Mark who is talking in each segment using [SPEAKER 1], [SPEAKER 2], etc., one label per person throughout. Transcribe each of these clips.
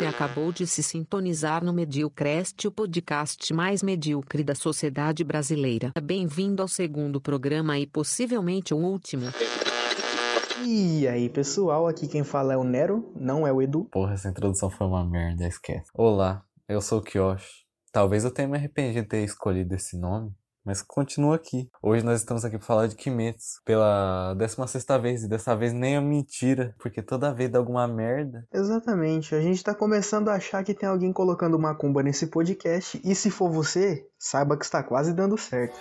[SPEAKER 1] Você acabou de se sintonizar no Mediocrest, o podcast mais medíocre da sociedade brasileira. Bem-vindo ao segundo programa e possivelmente o último.
[SPEAKER 2] E aí, pessoal, aqui quem fala é o Nero, não é o Edu.
[SPEAKER 3] Porra, essa introdução foi uma merda, esquece. Olá, eu sou o Kiosh. Talvez eu tenha me arrependido de ter escolhido esse nome, mas continua aqui. Hoje nós estamos aqui para falar de Kimetsu pela 16 vez, e dessa vez nem é mentira, porque toda vez dá alguma merda.
[SPEAKER 2] Exatamente, a gente está começando a achar que tem alguém colocando macumba nesse podcast, e se for você, saiba que está quase dando certo.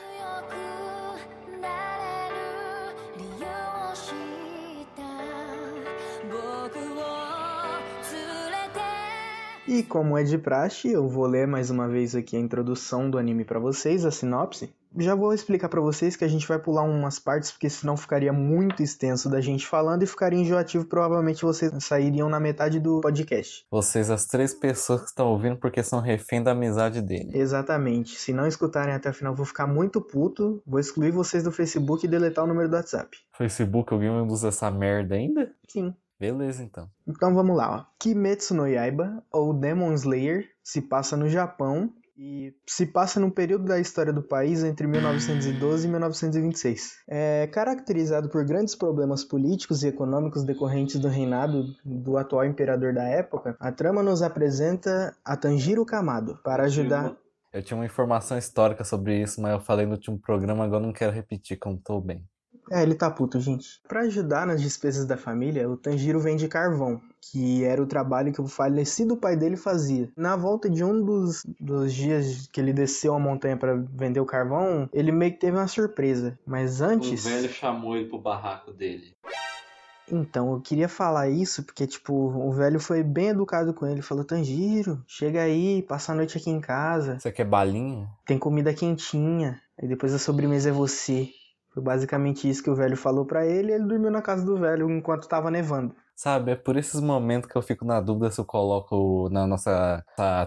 [SPEAKER 2] E como é de praxe, eu vou ler mais uma vez aqui a introdução do anime para vocês, a sinopse. Já vou explicar pra vocês que a gente vai pular umas partes, porque senão ficaria muito extenso da gente falando e ficaria enjoativo. Provavelmente vocês sairiam na metade do podcast.
[SPEAKER 3] Vocês, as três pessoas que estão ouvindo, porque são refém da amizade dele.
[SPEAKER 2] Exatamente. Se não escutarem até o final, vou ficar muito puto. Vou excluir vocês do Facebook e deletar o número do WhatsApp.
[SPEAKER 3] Facebook, alguém usa essa merda ainda?
[SPEAKER 2] Sim.
[SPEAKER 3] Beleza, então.
[SPEAKER 2] Então vamos lá, ó. Kimetsu no Yaiba, ou Demon Slayer, se passa no Japão e se passa num período da história do país entre 1912 e 1926. É caracterizado por grandes problemas políticos e econômicos decorrentes do reinado do atual imperador da época, a trama nos apresenta a Tanjiro Kamado para ajudar.
[SPEAKER 3] Eu tinha uma informação histórica sobre isso, mas eu falei no último programa, agora não quero repetir, não tô bem.
[SPEAKER 2] É, ele tá puto, gente. Pra ajudar nas despesas da família, o Tanjiro vende carvão, que era o trabalho que o falecido pai dele fazia. Na volta de um dos, dos dias que ele desceu a montanha pra vender o carvão, ele meio que teve uma surpresa. Mas antes.
[SPEAKER 3] chamou ele pro barraco dele.
[SPEAKER 2] Então, eu queria falar isso porque, tipo, o velho foi bem educado com ele. Falou: Tanjiro, chega aí, passa a noite aqui em casa.
[SPEAKER 3] Você quer balinha?
[SPEAKER 2] Tem comida quentinha. E depois a sobremesa é você. Foi basicamente isso que o velho falou pra ele e ele dormiu na casa do velho enquanto tava nevando.
[SPEAKER 3] Sabe, é por esses momentos que eu fico na dúvida se eu coloco na nossa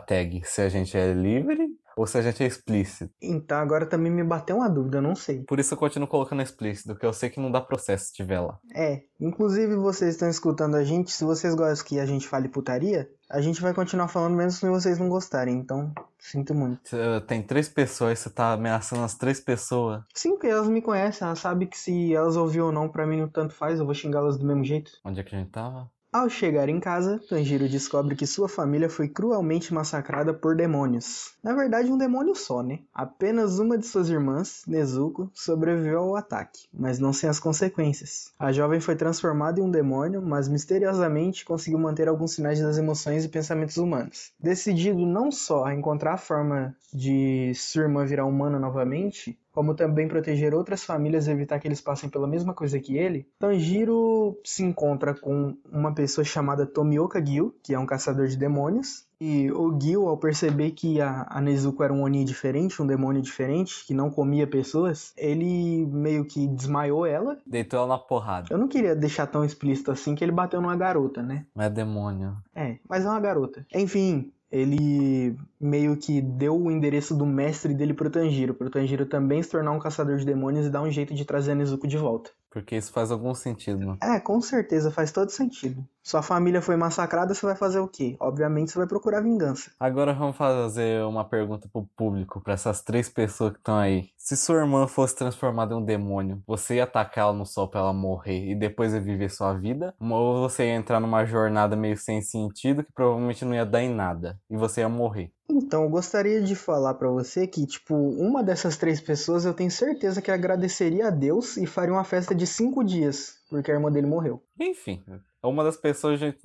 [SPEAKER 3] tag se a gente é livre ou se a gente é explícito.
[SPEAKER 2] Então agora também me bateu uma dúvida, eu não sei.
[SPEAKER 3] Por isso eu continuo colocando explícito, porque eu sei que não dá processo se tiver lá.
[SPEAKER 2] É, inclusive vocês estão escutando a gente, se vocês gostam que a gente fale putaria, a gente vai continuar falando mesmo se vocês não gostarem, então sinto muito.
[SPEAKER 3] Tem três pessoas, você tá ameaçando as três pessoas.
[SPEAKER 2] Sim, porque elas me conhecem, elas sabem que se elas ouviram ou não, pra mim não tanto faz, eu vou xingá-las do mesmo jeito.
[SPEAKER 3] Onde é que a gente tava?
[SPEAKER 2] Ao chegar em casa, Tanjiro descobre que sua família foi cruelmente massacrada por demônios. Na verdade, um demônio só, né? Apenas uma de suas irmãs, Nezuko, sobreviveu ao ataque, mas não sem as consequências. A jovem foi transformada em um demônio, mas misteriosamente conseguiu manter alguns sinais das emoções e pensamentos humanos. Decidido não só a encontrar a forma de sua irmã virar humana novamente, como também proteger outras famílias e evitar que eles passem pela mesma coisa que ele, Tanjiro se encontra com uma pessoa chamada Tomioka Gil, que é um caçador de demônios. E o Gil, ao perceber que a, a Nezuko era um Oni diferente, um demônio diferente, que não comia pessoas, ele meio que desmaiou ela.
[SPEAKER 3] Deitou ela na porrada.
[SPEAKER 2] Eu não queria deixar tão explícito assim que ele bateu numa garota, né?
[SPEAKER 3] Mas é demônio.
[SPEAKER 2] É, mas é uma garota. Enfim, ele meio que deu o endereço do mestre dele pro Tanjiro, pro Tanjiro também se tornar um caçador de demônios e dar um jeito de trazer a Nezuko de volta.
[SPEAKER 3] Porque isso faz algum sentido, mano.
[SPEAKER 2] É, com certeza, faz todo sentido. Sua família foi massacrada, você vai fazer o quê? Obviamente você vai procurar vingança.
[SPEAKER 3] Agora vamos fazer uma pergunta pro público, pra essas três pessoas que estão aí. Se sua irmã fosse transformada em um demônio, você ia atacar ela no sol pra ela morrer e depois ia viver sua vida? Ou você ia entrar numa jornada meio sem sentido que provavelmente não ia dar em nada e você ia morrer?
[SPEAKER 2] Então, eu gostaria de falar pra você que, tipo, uma dessas três pessoas eu tenho certeza que agradeceria a Deus e faria uma festa de cinco dias, porque a irmã dele morreu.
[SPEAKER 3] Enfim, uma das pessoas a gente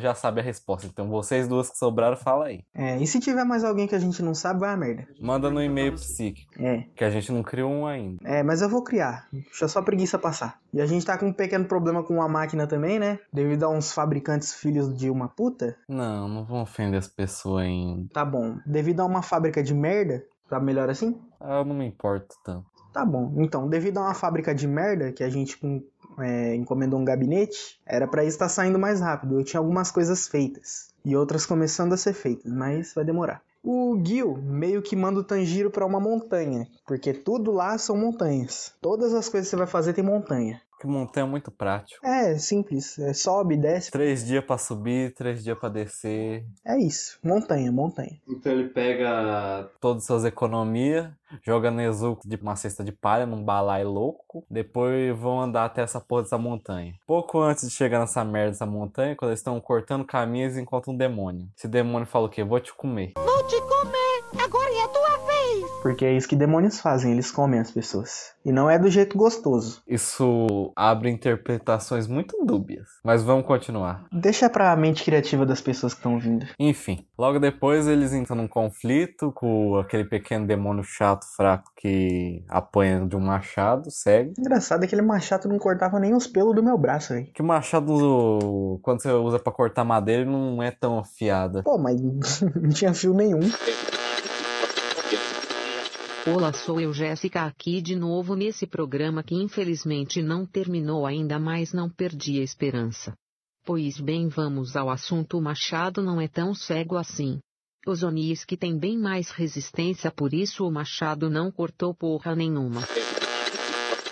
[SPEAKER 3] já sabe a resposta. Então vocês duas que sobraram, fala aí.
[SPEAKER 2] É, e se tiver mais alguém que a gente não sabe, vai a merda.
[SPEAKER 3] Manda no e-mail psíquico,
[SPEAKER 2] É,
[SPEAKER 3] que a gente não criou um ainda.
[SPEAKER 2] É, mas eu vou criar. Deixa só a preguiça passar. E a gente tá com um pequeno problema com a máquina também, né? Devido a uns fabricantes filhos de uma puta.
[SPEAKER 3] Não, não vão ofender as pessoas ainda.
[SPEAKER 2] Tá bom. Devido a uma fábrica de merda. Tá melhor assim?
[SPEAKER 3] Ah, Eu não me importo tanto.
[SPEAKER 2] Tá bom. Então, devido a uma fábrica de merda, que a gente com- é, encomendou um gabinete, era isso estar saindo mais rápido. Eu tinha algumas coisas feitas. E outras começando a ser feitas, mas vai demorar. O Gil meio que manda o Tanjiro pra uma montanha, porque tudo lá são montanhas. Todas as coisas que você vai fazer tem montanha.
[SPEAKER 3] Que montanha é muito prático.
[SPEAKER 2] É, simples. É, sobe, desce.
[SPEAKER 3] Três dias pra subir, três dias pra descer.
[SPEAKER 2] É isso. Montanha, montanha.
[SPEAKER 3] Então ele pega todas as suas economias, joga Nezuko de uma cesta de palha num balai louco, depois vão andar até essa porra dessa montanha. Pouco antes de chegar nessa merda dessa montanha, quando eles estão cortando caminho, eles encontram um demônio. Esse demônio fala o quê? Vou te comer.
[SPEAKER 4] Vou te comer,
[SPEAKER 2] Porque é isso que demônios fazem, eles comem as pessoas. E não é do jeito gostoso.
[SPEAKER 3] Isso abre interpretações muito dúbias. Mas vamos continuar.
[SPEAKER 2] Deixa pra mente criativa das pessoas que estão vindo.
[SPEAKER 3] Enfim, logo depois eles entram num conflito com aquele pequeno demônio chato, fraco que apanha de um machado, segue.
[SPEAKER 2] Engraçado é que aquele machado não cortava nem os pelos do meu braço, velho.
[SPEAKER 3] Que o machado, quando você usa pra cortar madeira, não é tão afiada.
[SPEAKER 2] Pô, mas não tinha fio nenhum.
[SPEAKER 1] Olá, sou eu Jéssica aqui de novo nesse programa que infelizmente não terminou ainda, mas não perdi a esperança. Pois bem, vamos ao assunto: o machado não é tão cego assim. Os Onis que tem bem mais resistência, por isso o machado não cortou porra nenhuma.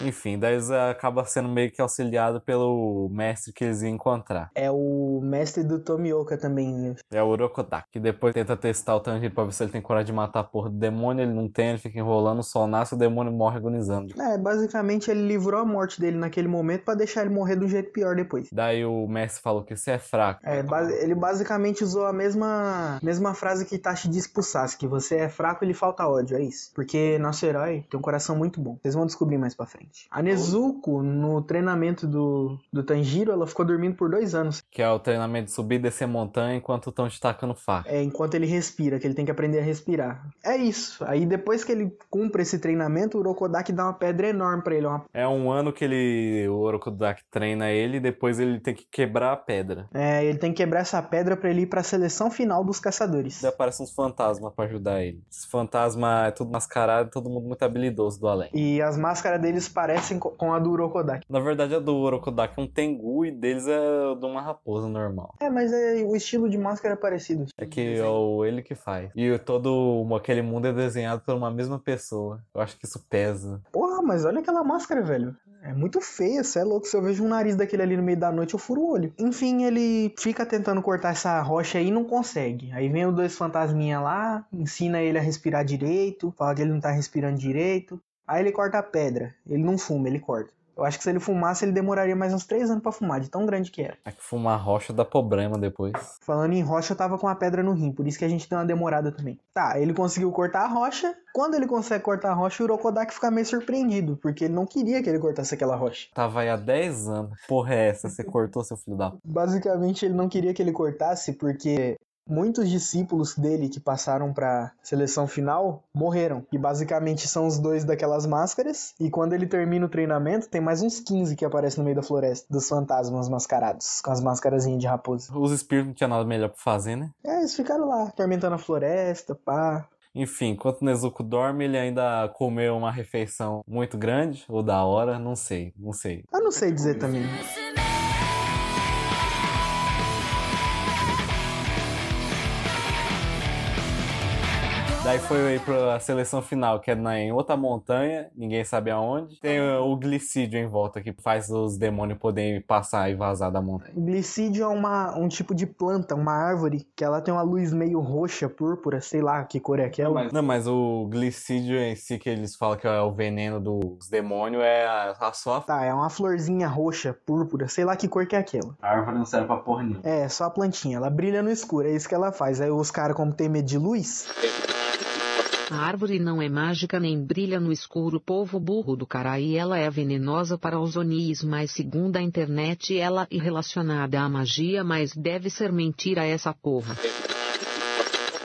[SPEAKER 3] Enfim, daí eles acaba sendo meio que auxiliado pelo mestre que eles iam encontrar.
[SPEAKER 2] É o mestre do Tomioka também. né?
[SPEAKER 3] É o Urokodaki, que depois tenta testar o Tanjiro pra ver se ele tem coragem de matar a porra do demônio, ele não tem, ele fica enrolando, sol nasce, o demônio morre agonizando.
[SPEAKER 2] É, basicamente ele livrou a morte dele naquele momento pra deixar ele morrer um jeito pior depois.
[SPEAKER 3] Daí o mestre falou que você é fraco.
[SPEAKER 2] É, ele basicamente usou a mesma, mesma frase que Itachi disse pro Sasuke, você é fraco e lhe falta ódio, é isso. Porque nosso herói tem um coração muito bom. Vocês vão descobrir mais pra frente. A Nezuko, no treinamento do, do Tanjiro, ela ficou dormindo por dois anos.
[SPEAKER 3] Que é o treinamento de subir e descer montanha enquanto estão te tacando faca.
[SPEAKER 2] É, enquanto ele respira, que ele tem que aprender a respirar. É isso. Aí depois que ele cumpre esse treinamento, o Urokodaki dá uma pedra enorme pra ele. Uma...
[SPEAKER 3] É um ano que ele, o Orokodaki treina ele e depois ele tem que quebrar a pedra.
[SPEAKER 2] É, ele tem que quebrar essa pedra pra ele ir pra seleção final dos caçadores.
[SPEAKER 3] Daí aparecem uns fantasmas pra ajudar ele. Esse fantasma é tudo mascarado, todo mundo muito habilidoso do além.
[SPEAKER 2] E as máscaras deles parecem co- com a do Urokodaki.
[SPEAKER 3] Na verdade, a do Orokodaki é um tengu e deles é de uma raposa normal.
[SPEAKER 2] É, mas é, o estilo de máscara é parecido.
[SPEAKER 3] É que é o ele que faz. E todo aquele mundo é desenhado por uma mesma pessoa. Eu acho que isso pesa.
[SPEAKER 2] Porra, mas olha aquela máscara, velho. É muito feia, cê é louco. Se eu vejo um nariz daquele ali no meio da noite, eu furo o olho. Enfim, ele fica tentando cortar essa rocha aí e não consegue. Aí vem os dois fantasminha lá, ensina ele a respirar direito, fala que ele não tá respirando direito. Aí ele corta a pedra. Ele não fuma, ele corta. Eu acho que se ele fumasse, ele demoraria mais uns três anos pra fumar, de tão grande que era.
[SPEAKER 3] É que fumar rocha dá problema depois.
[SPEAKER 2] Falando em rocha, eu tava com a pedra no rim, por isso que a gente deu uma demorada também. Tá, ele conseguiu cortar a rocha. Quando ele consegue cortar a rocha, o Urokodaki fica meio surpreendido, porque ele não queria que ele cortasse aquela rocha.
[SPEAKER 3] Tava aí há 10 anos. Porra é essa? Você cortou, seu filho da...
[SPEAKER 2] Basicamente, ele não queria que ele cortasse porque muitos discípulos dele que passaram pra seleção final morreram. E basicamente são os dois daquelas máscaras. E quando ele termina o treinamento, tem mais uns 15 que aparecem no meio da floresta, dos fantasmas mascarados, com as máscarazinhas de raposa.
[SPEAKER 3] Os espíritos não tinham nada melhor pra fazer, né?
[SPEAKER 2] É, eles ficaram lá, atormentando a floresta, pá.
[SPEAKER 3] Enfim, enquanto o Nezuko dorme, ele ainda comeu uma refeição muito grande, ou da hora, não sei, não sei.
[SPEAKER 2] Eu não sei dizer também.
[SPEAKER 3] Daí foi aí pra seleção final, que é na, em outra montanha, ninguém sabe aonde. Tem o, o glicídio em volta, que faz os demônios poderem passar e vazar da montanha.
[SPEAKER 2] O glicídio é uma, um tipo de planta, uma árvore, que ela tem uma luz meio roxa, púrpura, sei lá que cor é aquela.
[SPEAKER 3] Não, mas o glicídio em si, que eles falam que é o veneno dos demônios, é a, a só
[SPEAKER 2] Tá, é uma florzinha roxa, púrpura, sei lá que cor que é aquela.
[SPEAKER 3] a árvore não serve pra porra nenhuma.
[SPEAKER 2] É, só a plantinha, ela brilha no escuro, é isso que ela faz. Aí os caras, como tem medo de luz,
[SPEAKER 1] A árvore não é mágica nem brilha no escuro, povo burro do caraí. Ela é venenosa para os onis, mas segundo a internet ela é relacionada à magia, mas deve ser mentira essa porra.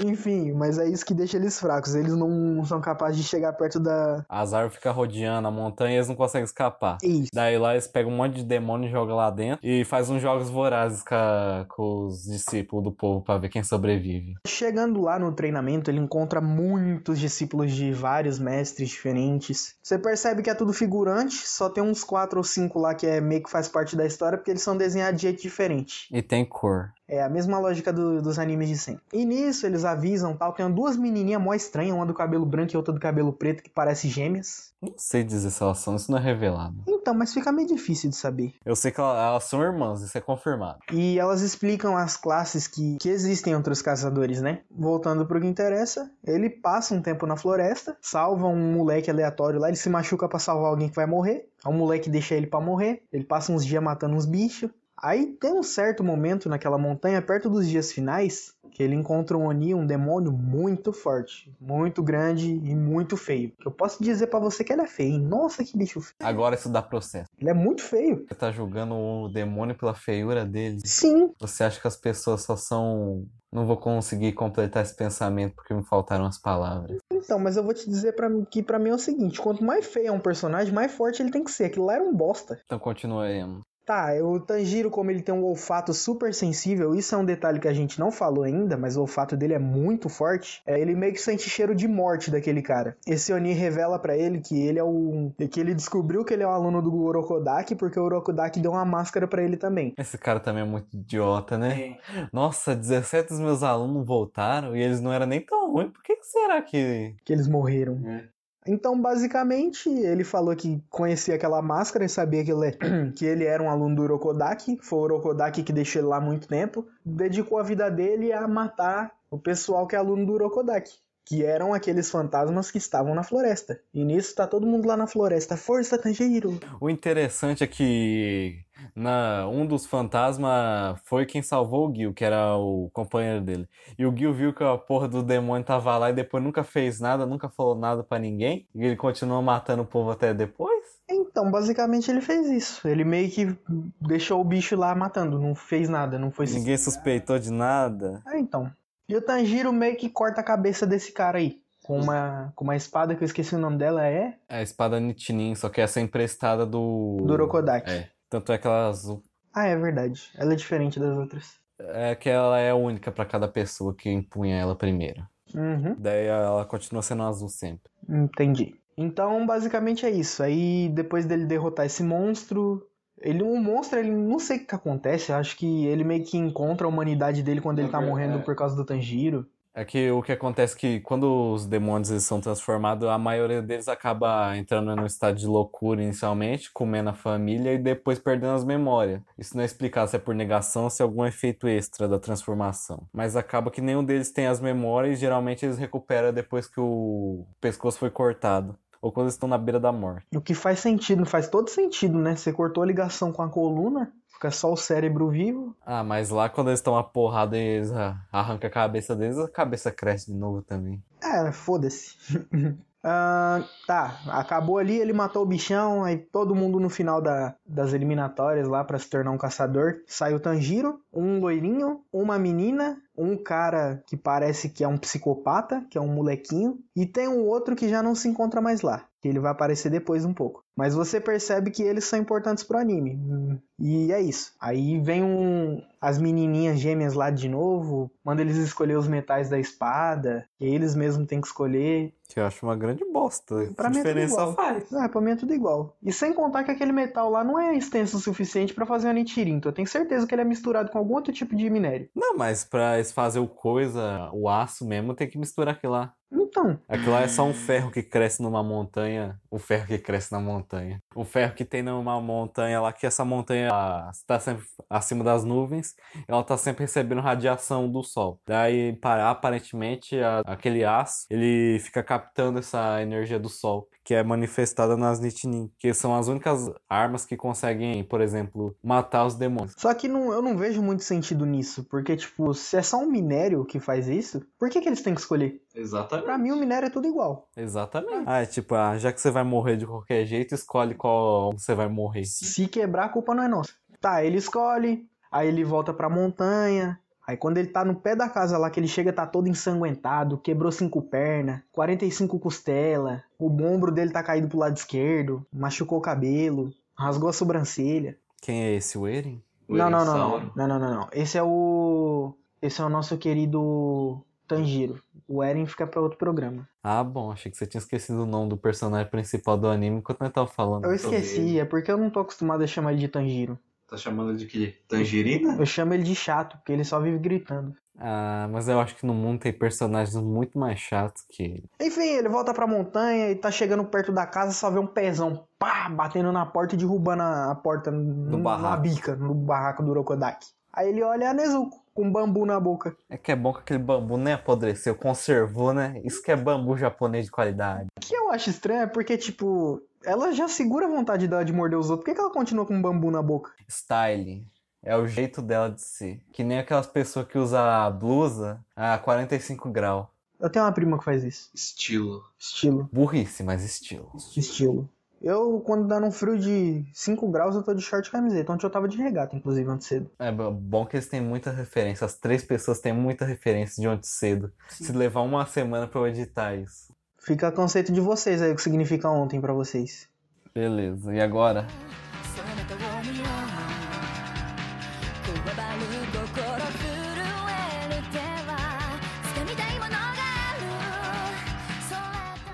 [SPEAKER 2] Enfim, mas é isso que deixa eles fracos. Eles não são capazes de chegar perto da.
[SPEAKER 3] As árvores ficam rodeando a montanha e eles não conseguem escapar.
[SPEAKER 2] Isso.
[SPEAKER 3] Daí lá eles pegam um monte de demônio e jogam lá dentro e faz uns jogos vorazes com, a- com os discípulos do povo pra ver quem sobrevive.
[SPEAKER 2] Chegando lá no treinamento, ele encontra muitos discípulos de vários mestres diferentes. Você percebe que é tudo figurante, só tem uns quatro ou cinco lá que é meio que faz parte da história, porque eles são desenhados de jeito diferente.
[SPEAKER 3] E tem cor.
[SPEAKER 2] É a mesma lógica do- dos animes de sempre. E nisso eles avisam tal, tem duas menininhas mó estranhas, uma do cabelo branco e outra do cabelo preto, que parece gêmeas.
[SPEAKER 3] Não sei dizer se elas são, isso não é revelado.
[SPEAKER 2] Então, mas fica meio difícil de saber.
[SPEAKER 3] Eu sei que ela- elas são irmãs, isso é confirmado.
[SPEAKER 2] E elas explicam as classes que, que existem entre os caçadores, né? Voltando pro que interessa, ele passa um tempo na floresta, salva um moleque aleatório lá, ele se machuca pra salvar alguém que vai morrer. O moleque deixa ele pra morrer, ele passa uns dias matando uns bichos. Aí tem um certo momento naquela montanha, perto dos dias finais, que ele encontra um Oni, um demônio muito forte, muito grande e muito feio. Eu posso dizer pra você que ele é feio, hein? Nossa, que bicho feio.
[SPEAKER 3] Agora isso dá processo.
[SPEAKER 2] Ele é muito feio.
[SPEAKER 3] Você tá julgando o demônio pela feiura dele.
[SPEAKER 2] Sim,
[SPEAKER 3] Você acha que as pessoas só são. Não vou conseguir completar esse pensamento porque me faltaram as palavras.
[SPEAKER 2] Então, mas eu vou te dizer pra, que pra mim é o seguinte: quanto mais feio é um personagem, mais forte ele tem que ser. Aquilo lá era um bosta.
[SPEAKER 3] Então continuemos.
[SPEAKER 2] Tá, o Tanjiro, como ele tem um olfato super sensível, isso é um detalhe que a gente não falou ainda, mas o olfato dele é muito forte. É, ele meio que sente cheiro de morte daquele cara. Esse Oni revela pra ele que ele é o. que ele descobriu que ele é um aluno do Orokodaki, porque o Orokodaki deu uma máscara pra ele também.
[SPEAKER 3] Esse cara também é muito idiota, né? Nossa, 17 dos meus alunos voltaram e eles não eram nem tão ruins. Por que, que será que.
[SPEAKER 2] Que eles morreram.
[SPEAKER 3] É.
[SPEAKER 2] Então, basicamente, ele falou que conhecia aquela máscara e sabia que ele, que ele era um aluno do Urokodaki. Foi o Urokodaki que deixou ele lá muito tempo. Dedicou a vida dele a matar o pessoal que é aluno do Urokodaki. Que eram aqueles fantasmas que estavam na floresta. E nisso tá todo mundo lá na floresta. Força, Tanjiro!
[SPEAKER 3] O interessante é que na, um dos fantasmas foi quem salvou o Gil, que era o companheiro dele. E o Gil viu que a porra do demônio tava lá e depois nunca fez nada, nunca falou nada pra ninguém. E ele continuou matando o povo até depois.
[SPEAKER 2] Então, basicamente ele fez isso. Ele meio que deixou o bicho lá matando. Não fez nada, não foi...
[SPEAKER 3] Ninguém suspeitou de nada.
[SPEAKER 2] É, então. E o Tanjiro meio que corta a cabeça desse cara aí. Com uma, com uma espada que eu esqueci o nome dela, é...
[SPEAKER 3] É a espada Nitinin, só que essa é emprestada do.
[SPEAKER 2] Do Urokodaki.
[SPEAKER 3] É. Tanto é que ela azul.
[SPEAKER 2] Ah, é verdade. Ela é diferente das outras.
[SPEAKER 3] É que ela é única pra cada pessoa que empunha ela primeiro.
[SPEAKER 2] Uhum,
[SPEAKER 3] Daí ela continua sendo azul sempre.
[SPEAKER 2] entendi. Então, basicamente é isso. Aí, depois dele derrotar esse monstro... Ele, um monstro, ele não sei o que, acontece. Eu acho que ele meio que encontra a humanidade dele quando ele tá
[SPEAKER 3] É,
[SPEAKER 2] morrendo
[SPEAKER 3] é.
[SPEAKER 2] por causa do Tanjiro.
[SPEAKER 3] É que o que acontece é que quando os demônios eles são transformados, a maioria deles acaba entrando num estado de loucura inicialmente, comendo a família e depois perdendo as memórias. Isso não é explicado se é por negação ou se é algum efeito extra da transformação. Mas acaba que nenhum deles tem as memórias e geralmente eles recuperam depois que o pescoço foi cortado. Ou quando eles estão na beira da morte.
[SPEAKER 2] O que faz sentido, faz todo sentido, né? Você cortou a ligação com a coluna, fica só o cérebro vivo.
[SPEAKER 3] Ah, mas lá quando eles estão uma porrada e eles arrancam a cabeça deles, a cabeça cresce de novo também.
[SPEAKER 2] É, foda-se. Ah, tá, acabou ali, ele matou o bichão, aí todo mundo no final da- das eliminatórias lá pra se tornar um caçador. Sai o Tanjiro, um loirinho, uma menina, um cara que parece que é um psicopata, que é um molequinho, e tem um outro que já não se encontra mais lá, que ele vai aparecer depois um pouco. Mas você percebe que eles são importantes pro anime. Hum, E é isso. Aí vem um, as menininhas gêmeas lá de novo, manda eles escolher os metais da espada, que eles mesmos têm que escolher.
[SPEAKER 3] Que eu acho uma grande bosta.
[SPEAKER 2] Pra mim é tudo igual.
[SPEAKER 3] faz?
[SPEAKER 2] Ah, pra mim é tudo igual. E sem contar que aquele metal lá não é extenso o suficiente pra fazer anitirinto. Eu tenho certeza que ele é misturado com algum outro tipo de minério.
[SPEAKER 3] Não, mas pra eles fazer o coisa, o aço mesmo, tem que misturar aquilo lá.
[SPEAKER 2] Então,
[SPEAKER 3] Aquilo lá é só um ferro que cresce numa montanha. O ferro que cresce na montanha. O ferro que tem numa montanha lá, que essa montanha está sempre acima das nuvens, ela tá sempre recebendo radiação do sol. Daí, para- aparentemente, a- aquele aço, ele fica captando essa energia do sol, que é manifestada nas Nitinin, que são as únicas armas que conseguem, por exemplo, matar os demônios.
[SPEAKER 2] só que não, eu não vejo muito sentido nisso. Porque, tipo, se é só um minério que faz isso, por que, que eles têm que escolher?
[SPEAKER 3] Exatamente.
[SPEAKER 2] Pra mim, o minério é tudo igual.
[SPEAKER 3] Exatamente. Ah, é tipo, ah, já que você vai morrer de qualquer jeito, escolhe qual você vai morrer.
[SPEAKER 2] Se quebrar, a culpa não é nossa. Tá, ele escolhe, aí ele volta pra montanha. Aí quando ele tá no pé da casa lá, que ele chega, tá todo ensanguentado, quebrou cinco pernas, 45 costela, o ombro dele tá caído pro lado esquerdo, machucou o cabelo, rasgou a sobrancelha.
[SPEAKER 3] Quem é esse, o Eren?
[SPEAKER 2] Não, não, não, não, não, não, não, não. Esse é o. Esse é o nosso querido Tanjiro. O Eren fica pra outro programa.
[SPEAKER 3] Ah, bom, achei que você tinha esquecido o nome do personagem principal do anime enquanto nós tava falando.
[SPEAKER 2] Eu esqueci,
[SPEAKER 3] ele.
[SPEAKER 2] é porque eu não tô acostumado a chamar ele de Tanjiro.
[SPEAKER 5] Tá chamando de que? Tangerina?
[SPEAKER 2] Eu chamo ele de chato, porque ele só vive gritando.
[SPEAKER 3] Ah, mas eu acho que no mundo tem personagens muito mais chatos que ele.
[SPEAKER 2] Enfim, ele volta pra montanha e tá chegando perto da casa, só vê um pezão, pá, batendo na porta e derrubando a porta no, na bica, no barraco do Urokodaki. Aí ele olha a Nezuko, com um bambu na boca.
[SPEAKER 3] É que é bom que aquele bambu nem apodreceu, conservou, né? Isso que é bambu japonês de qualidade.
[SPEAKER 2] O que eu acho estranho é porque, tipo, ela já segura a vontade dela de morder os outros. Por que, que ela continua com um bambu na boca?
[SPEAKER 3] Style. É o jeito dela de ser. Que nem aquelas pessoas que usam a blusa a 45 graus.
[SPEAKER 2] Eu tenho uma prima que faz isso.
[SPEAKER 5] Estilo.
[SPEAKER 2] Estilo.
[SPEAKER 3] Burrice, mas estilo.
[SPEAKER 2] Estilo. Eu, quando dá num frio de 5 graus, eu tô de short e camiseta. Ontem eu tava de regata, inclusive, antes cedo.
[SPEAKER 3] É bo- bom que eles têm muita referência. As três pessoas têm muita referência de ontem cedo. Se levar uma semana pra eu editar isso.
[SPEAKER 2] Fica a conceito de vocês aí, o que significa ontem pra vocês.
[SPEAKER 3] Beleza, e agora?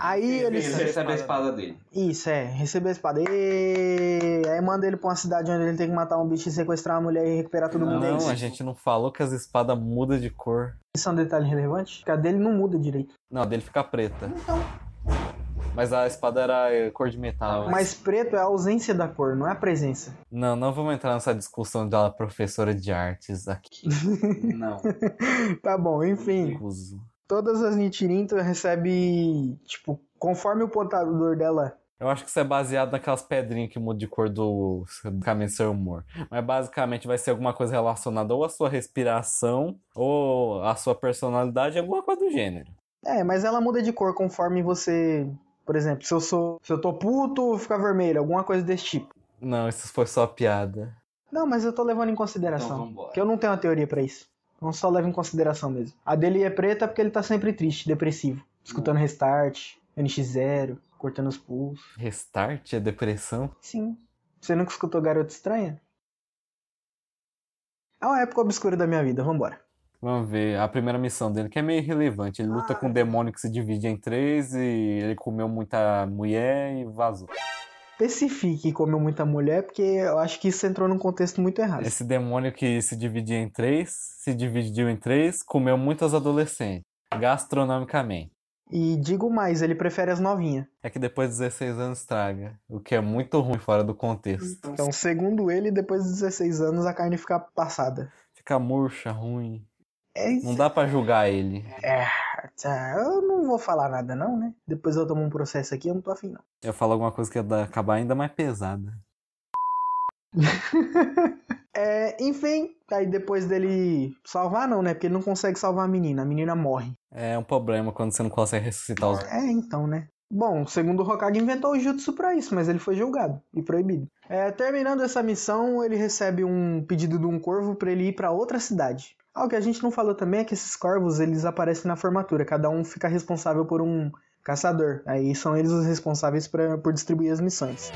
[SPEAKER 2] Aí ele.
[SPEAKER 5] Ele recebe a espada dele.
[SPEAKER 2] Isso, é. Recebeu a espada. E... Aí manda ele pra uma cidade onde ele tem que matar um bicho e sequestrar uma mulher e recuperar todo mundo. é
[SPEAKER 3] Não, a gente não falou que as espadas mudam de cor.
[SPEAKER 2] Isso é um detalhe relevante? Porque a dele não muda direito.
[SPEAKER 3] Não, a dele fica preta. Mas a espada era eh, cor de metal.
[SPEAKER 2] Mas preto é a ausência da cor, não é a presença.
[SPEAKER 3] Não, não vamos entrar nessa discussão da professora de artes aqui.
[SPEAKER 5] Não.
[SPEAKER 2] Tá bom, enfim.
[SPEAKER 3] Uso.
[SPEAKER 2] Todas as Nichirinto recebe, tipo, conforme o portador dela.
[SPEAKER 3] Eu acho que isso é baseado naquelas pedrinhas que mudam de cor do do caminho do seu humor. Mas basicamente vai ser alguma coisa relacionada ou à sua respiração, ou à sua personalidade, alguma coisa do gênero.
[SPEAKER 2] É, mas ela muda de cor conforme você. Por exemplo, se eu sou. Se eu tô puto, fica vermelho, alguma coisa desse tipo.
[SPEAKER 3] Não, isso foi só piada.
[SPEAKER 2] Não, mas eu tô levando em consideração.
[SPEAKER 5] Então.
[SPEAKER 2] Porque eu não tenho uma teoria pra isso. Então só levo em consideração mesmo. A dele é preta porque ele tá sempre triste, depressivo. Escutando restart, NX0, cortando os pulsos.
[SPEAKER 3] Restart é depressão?
[SPEAKER 2] Sim. Você nunca escutou Garota Estranha? É uma época obscura da minha vida, vambora.
[SPEAKER 3] Vamos ver, a primeira missão dele, que é meio irrelevante. Ele luta com um demônio que se divide em três e ele comeu muita mulher e vazou.
[SPEAKER 2] Especifique comeu muita mulher, porque eu acho que isso entrou num contexto muito errado.
[SPEAKER 3] Esse demônio que se dividia em três, se dividiu em três, comeu muitos adolescentes, gastronomicamente.
[SPEAKER 2] E digo mais, ele prefere as novinhas.
[SPEAKER 3] É que depois de 16 anos estraga, o que é muito ruim fora do contexto.
[SPEAKER 2] Então, segundo ele, depois dos 16 anos a carne fica passada.
[SPEAKER 3] Fica murcha, ruim.
[SPEAKER 2] É isso.
[SPEAKER 3] Não dá pra julgar ele.
[SPEAKER 2] Tá, eu não vou falar nada não, né? Depois eu tomo um processo aqui, eu não tô afim não.
[SPEAKER 3] Eu falo alguma coisa que ia acabar ainda mais pesada.
[SPEAKER 2] É, enfim, aí depois dele salvar não, né? Porque ele não consegue salvar a menina, a menina morre.
[SPEAKER 3] É um problema quando você não consegue ressuscitar os.
[SPEAKER 2] É, então, né? Bom, segundo o Hokage inventou o jutsu pra isso, mas ele foi julgado e proibido. É, terminando essa missão, ele recebe um pedido de um corvo pra ele ir pra outra cidade. Ah, Algo que a gente não falou também é que esses corvos eles aparecem na formatura, cada um fica responsável por um caçador. Aí são eles os responsáveis pra, por distribuir as missões.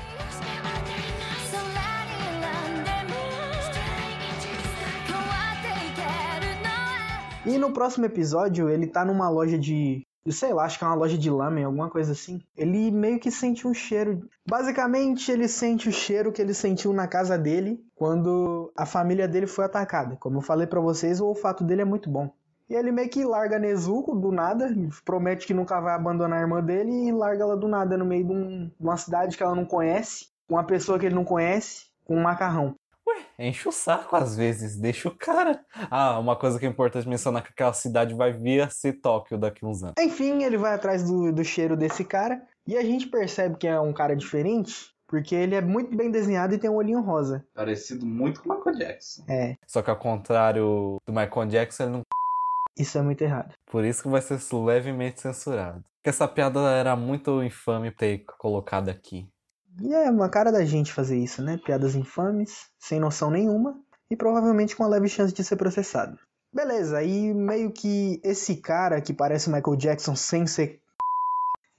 [SPEAKER 2] E no próximo episódio, ele tá numa loja de eu sei lá, acho que é uma loja de lamen, alguma coisa assim. Ele meio que sente um cheiro. Basicamente, ele sente o cheiro que ele sentiu na casa dele quando a família dele foi atacada. Como eu falei pra vocês, o olfato dele é muito bom. E ele meio que larga Nezuko do nada, promete que nunca vai abandonar a irmã dele e larga ela do nada no meio de, um- de uma cidade que ela não conhece, com uma pessoa que ele não conhece, com um macarrão.
[SPEAKER 3] Enche o saco às vezes, deixa o cara. Ah, uma coisa que é importante mencionar é que aquela cidade vai vir a ser Tóquio daqui uns anos.
[SPEAKER 2] Enfim, ele vai atrás do, do cheiro desse cara e a gente percebe que é um cara diferente porque ele é muito bem desenhado e tem um olhinho rosa.
[SPEAKER 5] Parecido muito com o Michael Jackson.
[SPEAKER 2] É,
[SPEAKER 3] Só que ao contrário do Michael Jackson, ele não.
[SPEAKER 2] isso é muito errado.
[SPEAKER 3] Por isso que vai ser levemente censurado. Porque essa piada era muito infame ter colocado aqui.
[SPEAKER 2] E é uma cara da gente fazer isso, né? Piadas infames, sem noção nenhuma e provavelmente com uma leve chance de ser processado. Beleza, aí meio que esse cara que parece Michael Jackson sem ser.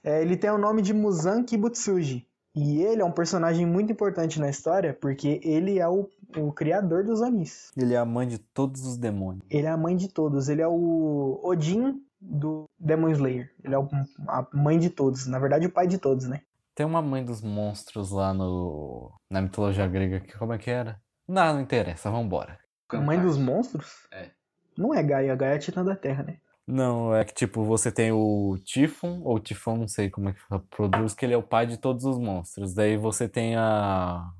[SPEAKER 2] É, ele tem o nome de Muzan Kibutsuji. E ele é um personagem muito importante na história porque ele é o, o criador dos Onis.
[SPEAKER 3] Ele é a mãe de todos os demônios.
[SPEAKER 2] Ele é a mãe de todos. Ele é o Odin do Demon Slayer. Ele é o- a mãe de todos. Na verdade, o pai de todos, né?
[SPEAKER 3] Tem uma mãe dos monstros lá no na mitologia grega que como é que era? Não, não interessa, vambora.
[SPEAKER 2] Mãe dos monstros?
[SPEAKER 5] É.
[SPEAKER 2] Não é Gaia, Gaia é a Titã da Terra, né?
[SPEAKER 3] Não, é que tipo, você tem o Tifon, ou Tifon, não sei como é que produz, que ele é o pai de todos os monstros. Daí você tem a.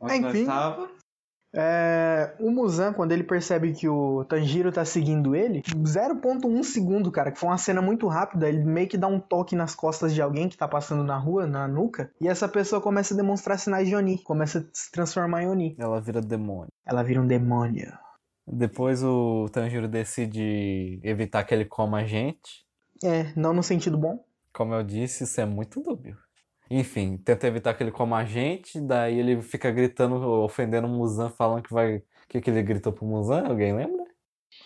[SPEAKER 5] Onde nós
[SPEAKER 2] Enfim.
[SPEAKER 5] tava?
[SPEAKER 2] É, o Muzan, quando ele percebe que o Tanjiro tá seguindo ele, 0.1 segundo, cara, que foi uma cena muito rápida, ele meio que dá um toque nas costas de alguém que tá passando na rua, na nuca, e essa pessoa começa a demonstrar sinais de Oni, começa a se transformar em Oni.
[SPEAKER 3] Ela vira demônio.
[SPEAKER 2] Ela vira um demônio.
[SPEAKER 3] Depois o Tanjiro decide evitar que ele coma a gente.
[SPEAKER 2] É, não no sentido bom.
[SPEAKER 3] Como eu disse, isso é muito dúbio. Enfim, tenta evitar que ele coma a gente, daí ele fica gritando, ofendendo o Muzan, falando que vai. O que, que ele gritou pro Muzan? Alguém lembra?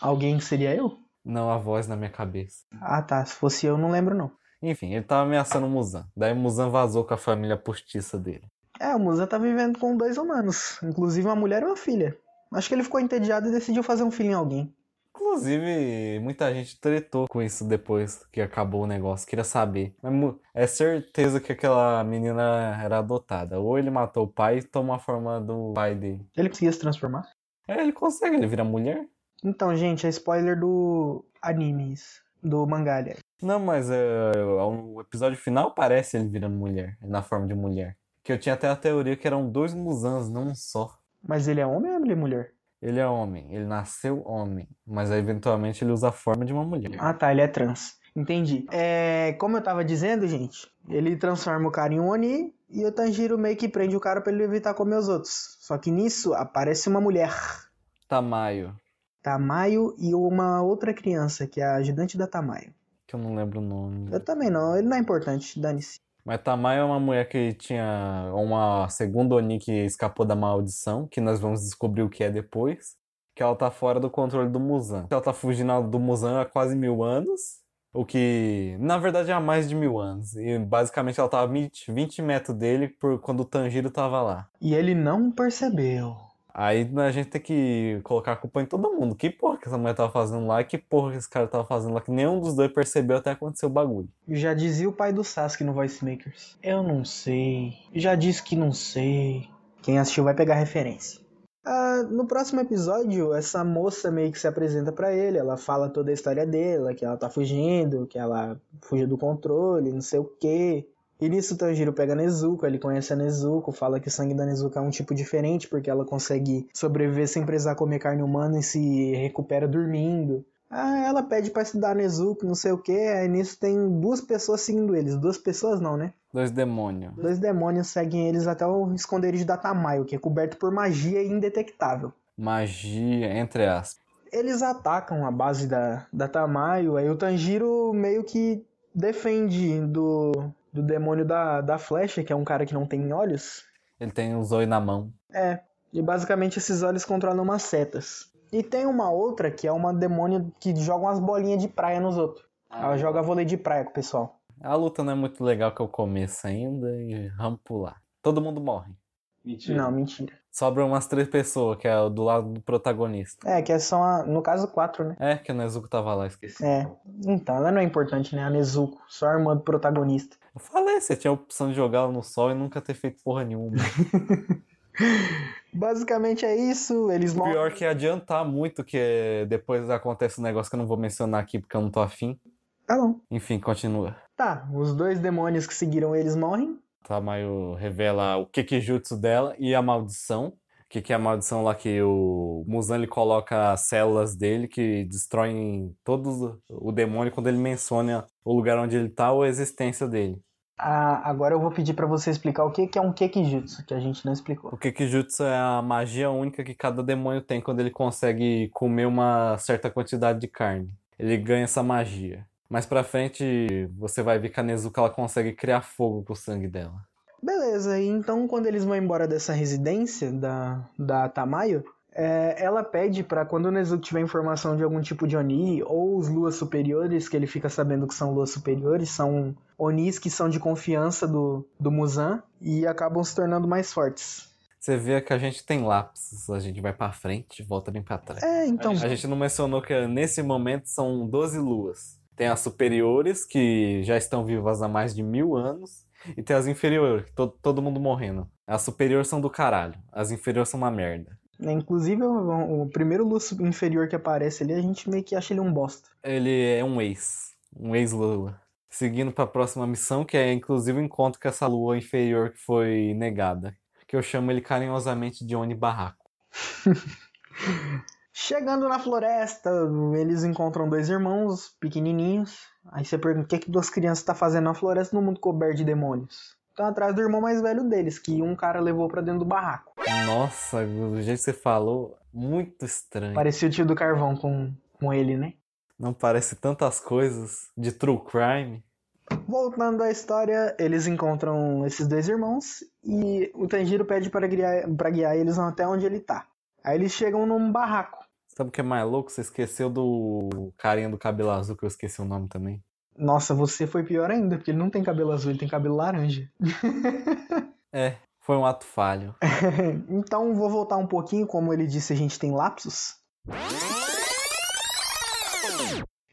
[SPEAKER 2] Alguém seria eu?
[SPEAKER 3] Não, a voz na minha cabeça.
[SPEAKER 2] Ah tá, se fosse eu, não lembro não.
[SPEAKER 3] Enfim, ele tava ameaçando o Muzan. Daí o Muzan vazou com a família postiça dele.
[SPEAKER 2] É, o Muzan tá vivendo com dois humanos, inclusive uma mulher e uma filha. Acho que ele ficou entediado e decidiu fazer um filho em alguém.
[SPEAKER 3] Inclusive, muita gente tretou com isso depois que acabou o negócio. Queria saber. Mas mu- é certeza que aquela menina era adotada. Ou ele matou o pai e tomou a forma do pai dele.
[SPEAKER 2] Ele conseguia se transformar?
[SPEAKER 3] É, ele consegue, ele vira mulher.
[SPEAKER 2] Então, gente, é spoiler do anime, isso. Do mangá, aliás.
[SPEAKER 3] Não, mas é, o episódio final parece ele virando mulher, na forma de mulher. Que eu tinha até a teoria que eram dois Musans, não um só.
[SPEAKER 2] Mas ele é homem ou ele é mulher?
[SPEAKER 3] Ele é homem, ele nasceu homem, mas aí, eventualmente ele usa a forma de uma mulher.
[SPEAKER 2] Ah tá, ele é trans. Entendi. É, como eu tava dizendo, gente, ele transforma o cara em um Oni e o Tanjiro meio que prende o cara pra ele evitar comer os outros. Só que nisso aparece uma mulher,
[SPEAKER 3] Tamayo,
[SPEAKER 2] Tamayo, e uma outra criança, que é a ajudante da Tamayo.
[SPEAKER 3] que eu não lembro o nome.
[SPEAKER 2] Eu também não, ele não é importante, dane-se.
[SPEAKER 3] Mas Tamayo é uma mulher que tinha uma segunda Oni que escapou da maldição, que nós vamos descobrir o que é depois. Que ela tá fora do controle do Muzan. Ela tá fugindo do Muzan há quase mil anos. O que, na verdade, é há mais de mil anos. E basicamente ela tava 20, 20 metros dele por quando o Tanjiro tava lá.
[SPEAKER 2] E ele não percebeu.
[SPEAKER 3] Aí a gente tem que colocar a culpa em todo mundo. Que porra que essa mulher tava fazendo lá que porra que esse cara tava fazendo lá, que nenhum dos dois percebeu até acontecer o bagulho.
[SPEAKER 2] Já dizia o pai do Sasuke no Voice Makers. Eu não sei. Já disse que não sei. Quem assistiu vai pegar referência. Ah, no próximo episódio, essa moça meio que se apresenta pra ele. Ela fala toda a história dela, que ela tá fugindo, que ela fugiu do controle, não sei o quê. E nisso o Tanjiro pega a Nezuko, ele conhece a Nezuko, fala que o sangue da Nezuko é um tipo diferente, porque ela consegue sobreviver sem precisar comer carne humana e se recupera dormindo. Ah, ela pede pra estudar Nezuko, não sei o que. Aí nisso tem duas pessoas seguindo eles. Duas pessoas não, né?
[SPEAKER 3] Dois demônios.
[SPEAKER 2] Dois demônios seguem eles até o esconderijo da Tamayo, que é coberto por magia indetectável.
[SPEAKER 3] Magia, entre aspas.
[SPEAKER 2] Eles atacam a base da, da Tamayo, aí o Tanjiro meio que defende do, do demônio da, da flecha, que é um cara que não tem olhos.
[SPEAKER 3] Ele tem os olhos na mão.
[SPEAKER 2] É, e basicamente esses olhos controlam umas setas. E tem uma outra que é uma demônio que joga umas bolinhas de praia nos outros. Ela joga vôlei de praia com o pessoal.
[SPEAKER 3] A luta não é muito legal que eu começo ainda e vamos pular. Todo mundo morre.
[SPEAKER 5] Mentira.
[SPEAKER 2] Não, mentira.
[SPEAKER 3] Sobram umas três pessoas, que é o do lado do protagonista.
[SPEAKER 2] É, que são, a, no caso, quatro, né?
[SPEAKER 3] É, que a Nezuko tava lá, esqueci.
[SPEAKER 2] É. Então, ela não é importante, né? A Nezuko, só a irmã do protagonista.
[SPEAKER 3] Eu falei, você tinha a opção de jogar no sol e nunca ter feito porra nenhuma.
[SPEAKER 2] Basicamente é isso, eles morrem.
[SPEAKER 3] Pior que adiantar muito, que depois acontece um negócio que eu não vou mencionar aqui porque eu não tô afim.
[SPEAKER 2] Tá bom.
[SPEAKER 3] Enfim, continua.
[SPEAKER 2] Tá, os dois demônios que seguiram eles morrem.
[SPEAKER 3] Tamayo revela o Kekijutsu dela e a maldição. O que, que é a maldição lá que o Muzan ele coloca as células dele que destroem todos o demônio quando ele menciona o lugar onde ele tá ou a existência dele.
[SPEAKER 2] Ah, agora eu vou pedir pra você explicar o que que é um Kekijutsu, que a gente não explicou.
[SPEAKER 3] O Kekijutsu é a magia única que cada demônio tem quando ele consegue comer uma certa quantidade de carne. Ele ganha essa magia. Mais pra frente, você vai ver que a Nezuko ela consegue criar fogo com o sangue dela.
[SPEAKER 2] Beleza, e então quando eles vão embora dessa residência da, da Tamayo, é, ela pede pra quando o Nezuko tiver informação de algum tipo de Oni, ou os Luas Superiores, que ele fica sabendo que são Luas Superiores, são Onis que são de confiança do, do Muzan e acabam se tornando mais fortes.
[SPEAKER 3] Você vê que a gente tem lapsos, a gente vai pra frente, volta bem pra trás.
[SPEAKER 2] É, então.
[SPEAKER 3] A gente não mencionou que nesse momento são 12 luas. Tem as superiores, que já estão vivas há mais de mil anos, e tem as inferiores, que to todo mundo morrendo. As superiores são do caralho, as inferiores são uma merda.
[SPEAKER 2] É, Inclusive, o, o primeiro Lúcio inferior que aparece ali, a gente meio que acha ele um bosta.
[SPEAKER 3] Ele é um ex. Um ex-lua. Seguindo pra próxima missão, que é inclusive o encontro com essa lua inferior que foi negada. Que eu chamo ele carinhosamente de Oni Barraco.
[SPEAKER 2] Chegando na floresta, eles encontram dois irmãos pequenininhos. Aí você pergunta o que, que duas crianças estão fazendo na floresta no mundo coberto de demônios. Estão atrás do irmão mais velho deles, que um cara levou pra dentro do barraco.
[SPEAKER 3] Nossa, do jeito que você falou, muito estranho.
[SPEAKER 2] Parecia o tio do carvão com, com ele, né?
[SPEAKER 3] Não parece tantas coisas de true crime.
[SPEAKER 2] Voltando à história, eles encontram esses dois irmãos e o Tanjiro pede para guiar, pra guiar eles até onde ele tá. Aí eles chegam num barraco.
[SPEAKER 3] Sabe o que é mais louco? Você esqueceu do carinha do cabelo azul, que eu esqueci o nome também.
[SPEAKER 2] Nossa, você foi pior ainda, porque ele não tem cabelo azul, ele tem cabelo laranja.
[SPEAKER 3] É, foi um ato falho.
[SPEAKER 2] então vou voltar um pouquinho, como ele disse, a gente tem lapsos.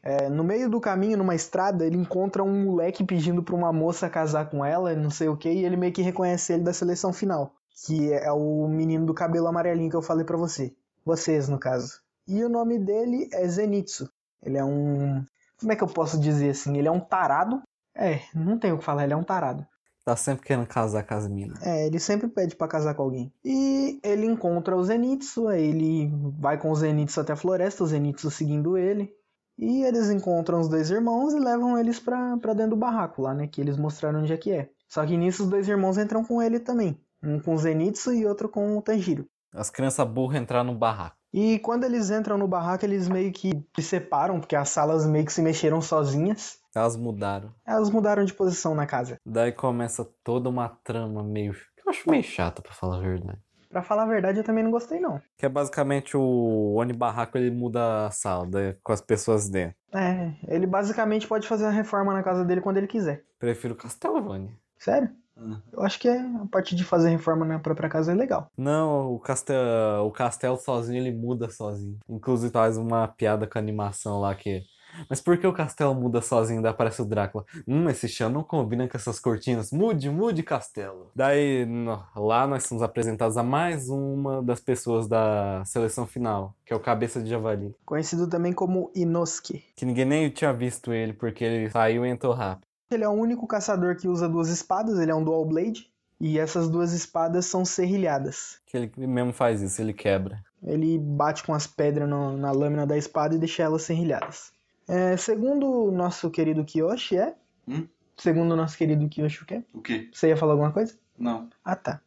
[SPEAKER 2] É, no meio do caminho, numa estrada, ele encontra um moleque pedindo pra uma moça casar com ela, não sei o que, e ele meio que reconhece ele da seleção final, que é o menino do cabelo amarelinho que eu falei pra você. Vocês, no caso. E o nome dele é Zenitsu. Ele é um. Como é que eu posso dizer assim? Ele é um tarado. É, não tenho o que falar, ele é um tarado.
[SPEAKER 3] Tá sempre querendo casar com as minas.
[SPEAKER 2] É, ele sempre pede pra casar com alguém. E ele encontra o Zenitsu, aí ele vai com o Zenitsu até a floresta, o Zenitsu seguindo ele. E eles encontram os dois irmãos e levam eles pra, pra dentro do barraco lá, né? Que eles mostraram onde é que é. Só que nisso os dois irmãos entram com ele também. Um com o Zenitsu e outro com o Tanjiro.
[SPEAKER 3] As crianças burras entraram no barraco.
[SPEAKER 2] E quando eles entram no barraco, eles meio que se separam, porque as salas meio que se mexeram sozinhas.
[SPEAKER 3] Elas mudaram.
[SPEAKER 2] Elas mudaram de posição na casa.
[SPEAKER 3] Daí começa toda uma trama meio. que eu acho meio chata, pra falar a verdade.
[SPEAKER 2] Pra falar a verdade, eu também não gostei, não.
[SPEAKER 3] Que é basicamente o Oni Barraco, ele muda a sala daí, com as pessoas dentro.
[SPEAKER 2] É, ele basicamente pode fazer a reforma na casa dele quando ele quiser.
[SPEAKER 3] Prefiro Castlevania.
[SPEAKER 2] Sério?
[SPEAKER 5] Ah.
[SPEAKER 2] Eu acho que é, a parte de fazer reforma na própria casa é legal.
[SPEAKER 3] Não, o castelo, o castelo sozinho ele muda sozinho. Inclusive faz uma piada com a animação lá que. Mas por que o castelo muda sozinho? Daí aparece o Drácula. Hum, esse chão não combina com essas cortinas. Mude, mude castelo. Daí no- lá nós somos apresentados a mais uma das pessoas da seleção final, que é o Cabeça de Javali.
[SPEAKER 2] Conhecido também como Inosuke.
[SPEAKER 3] Que ninguém nem tinha visto ele porque ele saiu e entrou rápido.
[SPEAKER 2] Ele é o único caçador que usa duas espadas, ele é um dual blade. E essas duas espadas são serrilhadas.
[SPEAKER 3] Que ele mesmo faz isso, ele quebra.
[SPEAKER 2] Ele bate com as pedras no- na lâmina da espada e deixa elas serrilhadas. É, segundo o nosso querido Kiyoshi, é?
[SPEAKER 5] Hum?
[SPEAKER 2] Segundo o nosso querido Kiyoshi, o quê?
[SPEAKER 5] O quê?
[SPEAKER 2] Você ia falar alguma coisa?
[SPEAKER 5] Não,
[SPEAKER 2] Ah, tá.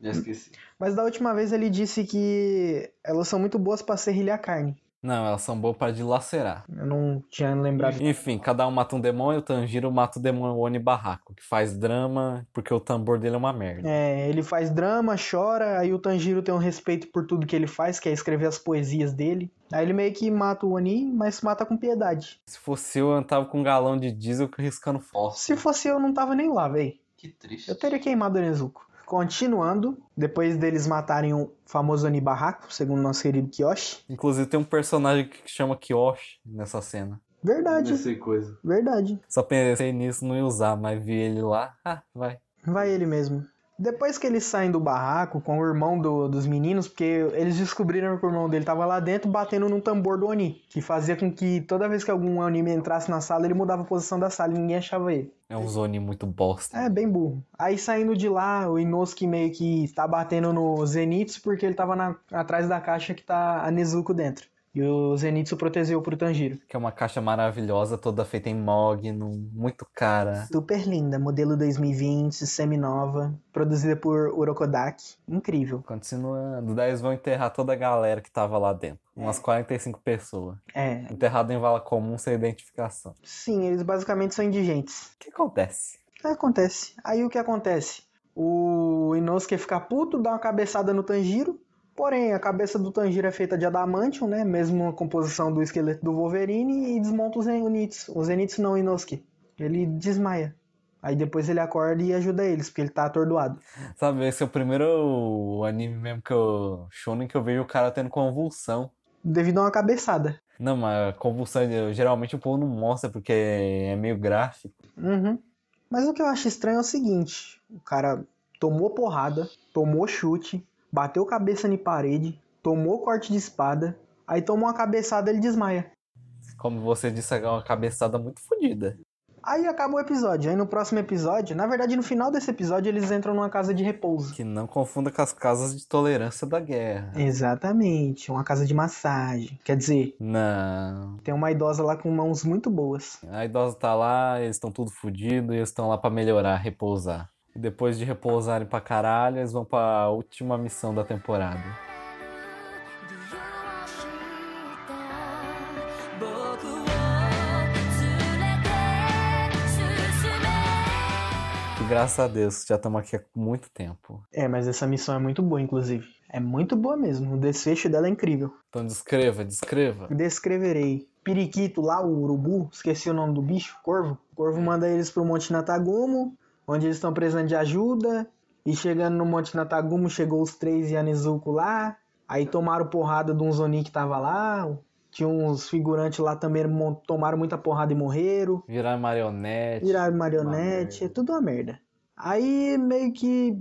[SPEAKER 5] já esqueci.
[SPEAKER 2] Mas da última vez ele disse que elas são muito boas pra serrilhar carne.
[SPEAKER 3] Não, elas são boas para dilacerar.
[SPEAKER 2] Eu não tinha lembrado.
[SPEAKER 3] Enfim, cada um mata um demônio, o Tanjiro mata o demônio Oni Barraco, que faz drama porque o tambor dele é uma merda.
[SPEAKER 2] É, ele faz drama, chora, aí o Tanjiro tem um respeito por tudo que ele faz, que é escrever as poesias dele. Aí ele meio que mata o Oni, mas mata com piedade.
[SPEAKER 3] Se fosse eu, eu tava com um galão de diesel riscando fogo.
[SPEAKER 2] Se fosse eu, não tava nem lá, véi.
[SPEAKER 5] Que triste.
[SPEAKER 2] Eu teria queimado o Nezuko. Continuando, depois deles matarem o famoso Oni Barraco, segundo nosso querido Kiyoshi.
[SPEAKER 3] Inclusive tem um personagem que chama Kyoshi nessa cena.
[SPEAKER 2] Verdade,
[SPEAKER 5] Não sei coisa.
[SPEAKER 2] verdade.
[SPEAKER 3] Só pensei nisso, não ia usar, mas vi ele lá, ah, vai.
[SPEAKER 2] Vai ele mesmo. Depois que eles saem do barraco com o irmão do- dos meninos, porque eles descobriram que o irmão dele tava lá dentro batendo num tambor do Oni, que fazia com que toda vez que algum anime entrasse na sala, ele mudava a posição da sala e ninguém achava ele.
[SPEAKER 3] É um Zoni muito bosta.
[SPEAKER 2] É, bem burro. Aí saindo de lá, o Inosuke meio que tá batendo no Zenitsu porque ele tava na- atrás da caixa que tá a Nezuko dentro. E o Zenitsu protegeu pro Tanjiro.
[SPEAKER 3] Que é uma caixa maravilhosa, toda feita em Mogno, muito cara.
[SPEAKER 2] Super linda, modelo 2020, semi-nova, produzida por Urokodaki. Incrível.
[SPEAKER 3] Continuando, daí eles vão enterrar toda a galera que tava lá dentro. Umas 45 pessoas.
[SPEAKER 2] É,
[SPEAKER 3] Enterrado em vala comum sem identificação.
[SPEAKER 2] sim, eles basicamente são indigentes.
[SPEAKER 3] O que acontece?
[SPEAKER 2] Acontece. Aí o que acontece? O Inosuke fica puto, dá uma cabeçada no Tanjiro. Porém, a cabeça do Tanjiro é feita de adamantium, né? Mesmo a composição do esqueleto do Wolverine, e desmonta o Zenitsu. O Zenitsu não, Inosuke. Ele desmaia. Aí depois ele acorda e ajuda eles, porque ele tá atordoado.
[SPEAKER 3] Sabe, esse é o primeiro anime mesmo que eu. Shonen que eu vejo o cara tendo convulsão.
[SPEAKER 2] Devido a uma cabeçada.
[SPEAKER 3] Não, mas convulsão geralmente o povo não mostra porque é meio gráfico.
[SPEAKER 2] Uhum. Mas o que eu acho estranho é o seguinte: o cara tomou porrada, tomou chute, bateu cabeça na parede, tomou corte de espada, aí tomou uma cabeçada ele desmaia.
[SPEAKER 3] Como você disse, é uma cabeçada muito fodida.
[SPEAKER 2] Aí acaba o episódio. Aí no próximo episódio, na verdade no final desse episódio, eles entram numa casa de repouso.
[SPEAKER 3] Que não confunda com as casas de tolerância da guerra.
[SPEAKER 2] Exatamente, uma casa de massagem. Quer dizer,
[SPEAKER 3] Não.
[SPEAKER 2] tem uma idosa lá com mãos muito boas.
[SPEAKER 3] A idosa tá lá, eles estão tudo fodidos e eles estão lá pra melhorar, repousar. E depois de repousarem pra caralho, eles vão pra última missão da temporada. Graças a Deus, já estamos aqui há muito tempo.
[SPEAKER 2] É, mas essa missão é muito boa, inclusive. É muito boa mesmo. O desfecho dela é incrível.
[SPEAKER 3] Então descreva, descreva.
[SPEAKER 2] Descreverei. Periquito lá, o urubu, esqueci o nome do bicho, corvo. O corvo manda eles pro Monte Natagumo onde eles estão precisando de ajuda. E chegando no Monte Natagumo, chegou os três e a Nezuko lá. Aí tomaram porrada de um Zoni que tava lá. Tinha uns figurantes lá também, tomaram muita porrada e morreram.
[SPEAKER 3] Virar marionete.
[SPEAKER 2] Viraram marionete, é tudo uma merda. Aí meio que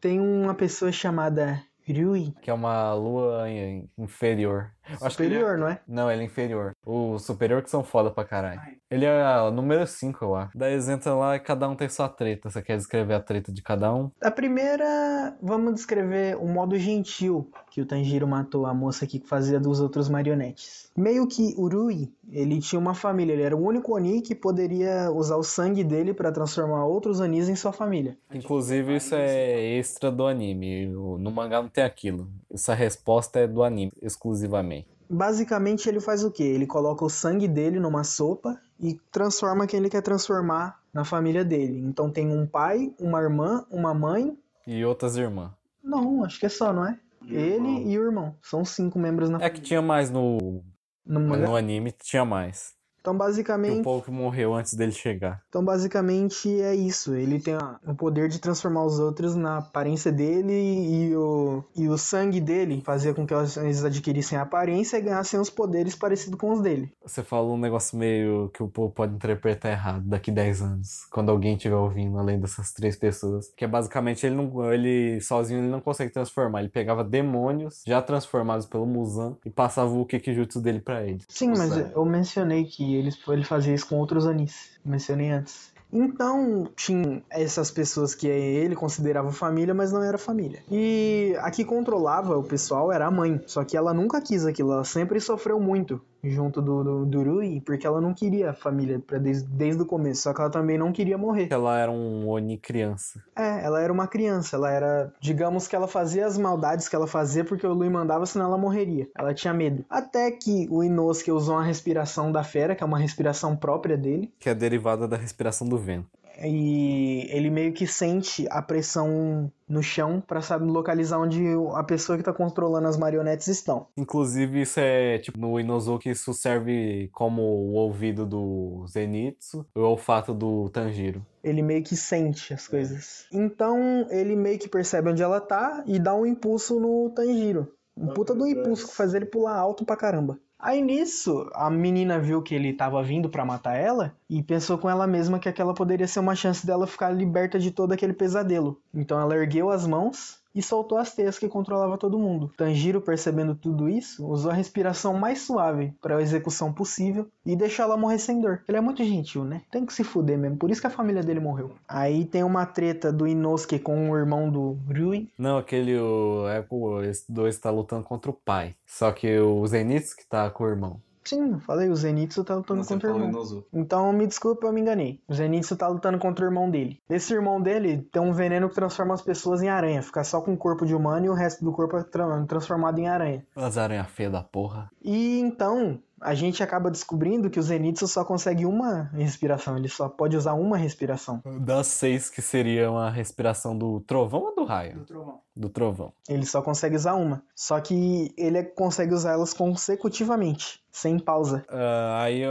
[SPEAKER 2] tem uma pessoa chamada Ryui,
[SPEAKER 3] Que é uma lua in- inferior. Eu acho que ele é-
[SPEAKER 2] superior, não é?
[SPEAKER 3] Não, ele é inferior. O superior que são foda pra caralho. Ele é o número 5, eu acho. Daí eles entram lá e cada um tem sua treta. Você quer descrever a treta de cada um?
[SPEAKER 2] A primeira, vamos descrever o modo gentil que o Tanjiro matou a moça que fazia dos outros marionetes. Meio que Urui, ele tinha uma família, ele era o único Oni que poderia usar o sangue dele pra transformar outros Onis em sua família.
[SPEAKER 3] Inclusive, isso é extra do anime. No mangá não tem aquilo. Essa resposta é do anime, exclusivamente.
[SPEAKER 2] Basicamente ele faz o quê? Ele coloca o sangue dele numa sopa e transforma quem ele quer transformar na família dele. Então tem um pai, uma irmã, uma mãe.
[SPEAKER 3] E outras irmãs.
[SPEAKER 2] Não, acho que é só, não é? Ele e o irmão. São cinco membros na
[SPEAKER 3] É que tinha mais no,
[SPEAKER 2] no
[SPEAKER 3] no anime, tinha mais.
[SPEAKER 2] Então
[SPEAKER 3] E o
[SPEAKER 2] basicamente,
[SPEAKER 3] povo que morreu antes dele chegar.
[SPEAKER 2] então basicamente é isso. Ele tem a- o poder de transformar os outros na aparência dele e o, e o sangue dele fazia com que eles adquirissem a aparência e ganhassem os poderes parecidos com os dele.
[SPEAKER 3] Você falou um negócio meio que o povo pode interpretar errado daqui 10 anos, quando alguém estiver ouvindo, além dessas três pessoas. Que é basicamente ele não, ele sozinho ele não consegue transformar. Ele pegava demônios já transformados pelo Muzan e passava o Kikijutsu dele pra ele.
[SPEAKER 2] Sim, mas
[SPEAKER 5] Nossa.
[SPEAKER 2] eu mencionei que eles, ele fazia isso com outros anis. Mencionei antes. Então, tinha essas pessoas que ele considerava família, mas não era família. E a que controlava o pessoal era a mãe. Só que ela nunca quis aquilo, ela sempre sofreu muito junto do, do, do Rui, porque ela não queria família pra desde, desde o começo. Só que ela também não queria morrer.
[SPEAKER 3] Ela era um Oni criança.
[SPEAKER 2] É, ela era uma criança, ela era. Digamos que ela fazia as maldades que ela fazia porque o Lui mandava, senão ela morreria. Ela tinha medo. Até que o Inosuke usou uma respiração da fera, que é uma respiração própria dele.
[SPEAKER 3] Que é derivada da respiração do vento.
[SPEAKER 2] E ele meio que sente a pressão no chão pra saber localizar onde a pessoa que tá controlando as marionetes estão.
[SPEAKER 3] Inclusive, isso é tipo no Inozuki, isso serve como o ouvido do Zenitsu e o olfato do Tanjiro.
[SPEAKER 2] Ele meio que sente as coisas. Então ele meio que percebe onde ela tá e dá um impulso no Tanjiro. Um puta do impulso que faz ele pular alto pra caramba. Aí nisso, a menina viu que ele tava vindo pra matar ela e pensou com ela mesma que aquela poderia ser uma chance dela ficar liberta de todo aquele pesadelo. Então ela ergueu as mãos e soltou as teias que controlava todo mundo. Tanjiro, percebendo tudo isso, usou a respiração mais suave para a execução possível e deixou ela morrer sem dor. Ele é muito gentil, né? Tem que se fuder mesmo, por isso que a família dele morreu. Aí tem uma treta do Inosuke com o irmão do Rui.
[SPEAKER 3] Não, aquele o, é o, esses dois tá lutando contra o pai. Só que o Zenitsu que tá com o irmão.
[SPEAKER 2] Sim, eu falei, o Zenitsu tá lutando
[SPEAKER 5] Você
[SPEAKER 2] contra o irmão.
[SPEAKER 5] Inozu.
[SPEAKER 2] Então me desculpa, eu me enganei. O Zenitsu tá lutando contra o irmão dele. Esse irmão dele tem um veneno que transforma as pessoas em aranha. Fica só com o corpo de humano e o resto do corpo é tra- transformado em aranha.
[SPEAKER 3] As aranha feia da porra.
[SPEAKER 2] E então a gente acaba descobrindo que o Zenitsu só consegue uma respiração. Ele só pode usar uma respiração.
[SPEAKER 3] Das seis que seria uma respiração do trovão ou do raio?
[SPEAKER 2] Do trovão.
[SPEAKER 3] Do trovão.
[SPEAKER 2] Ele só consegue usar uma. Só que ele consegue usar elas consecutivamente, sem pausa.
[SPEAKER 3] Ah, aí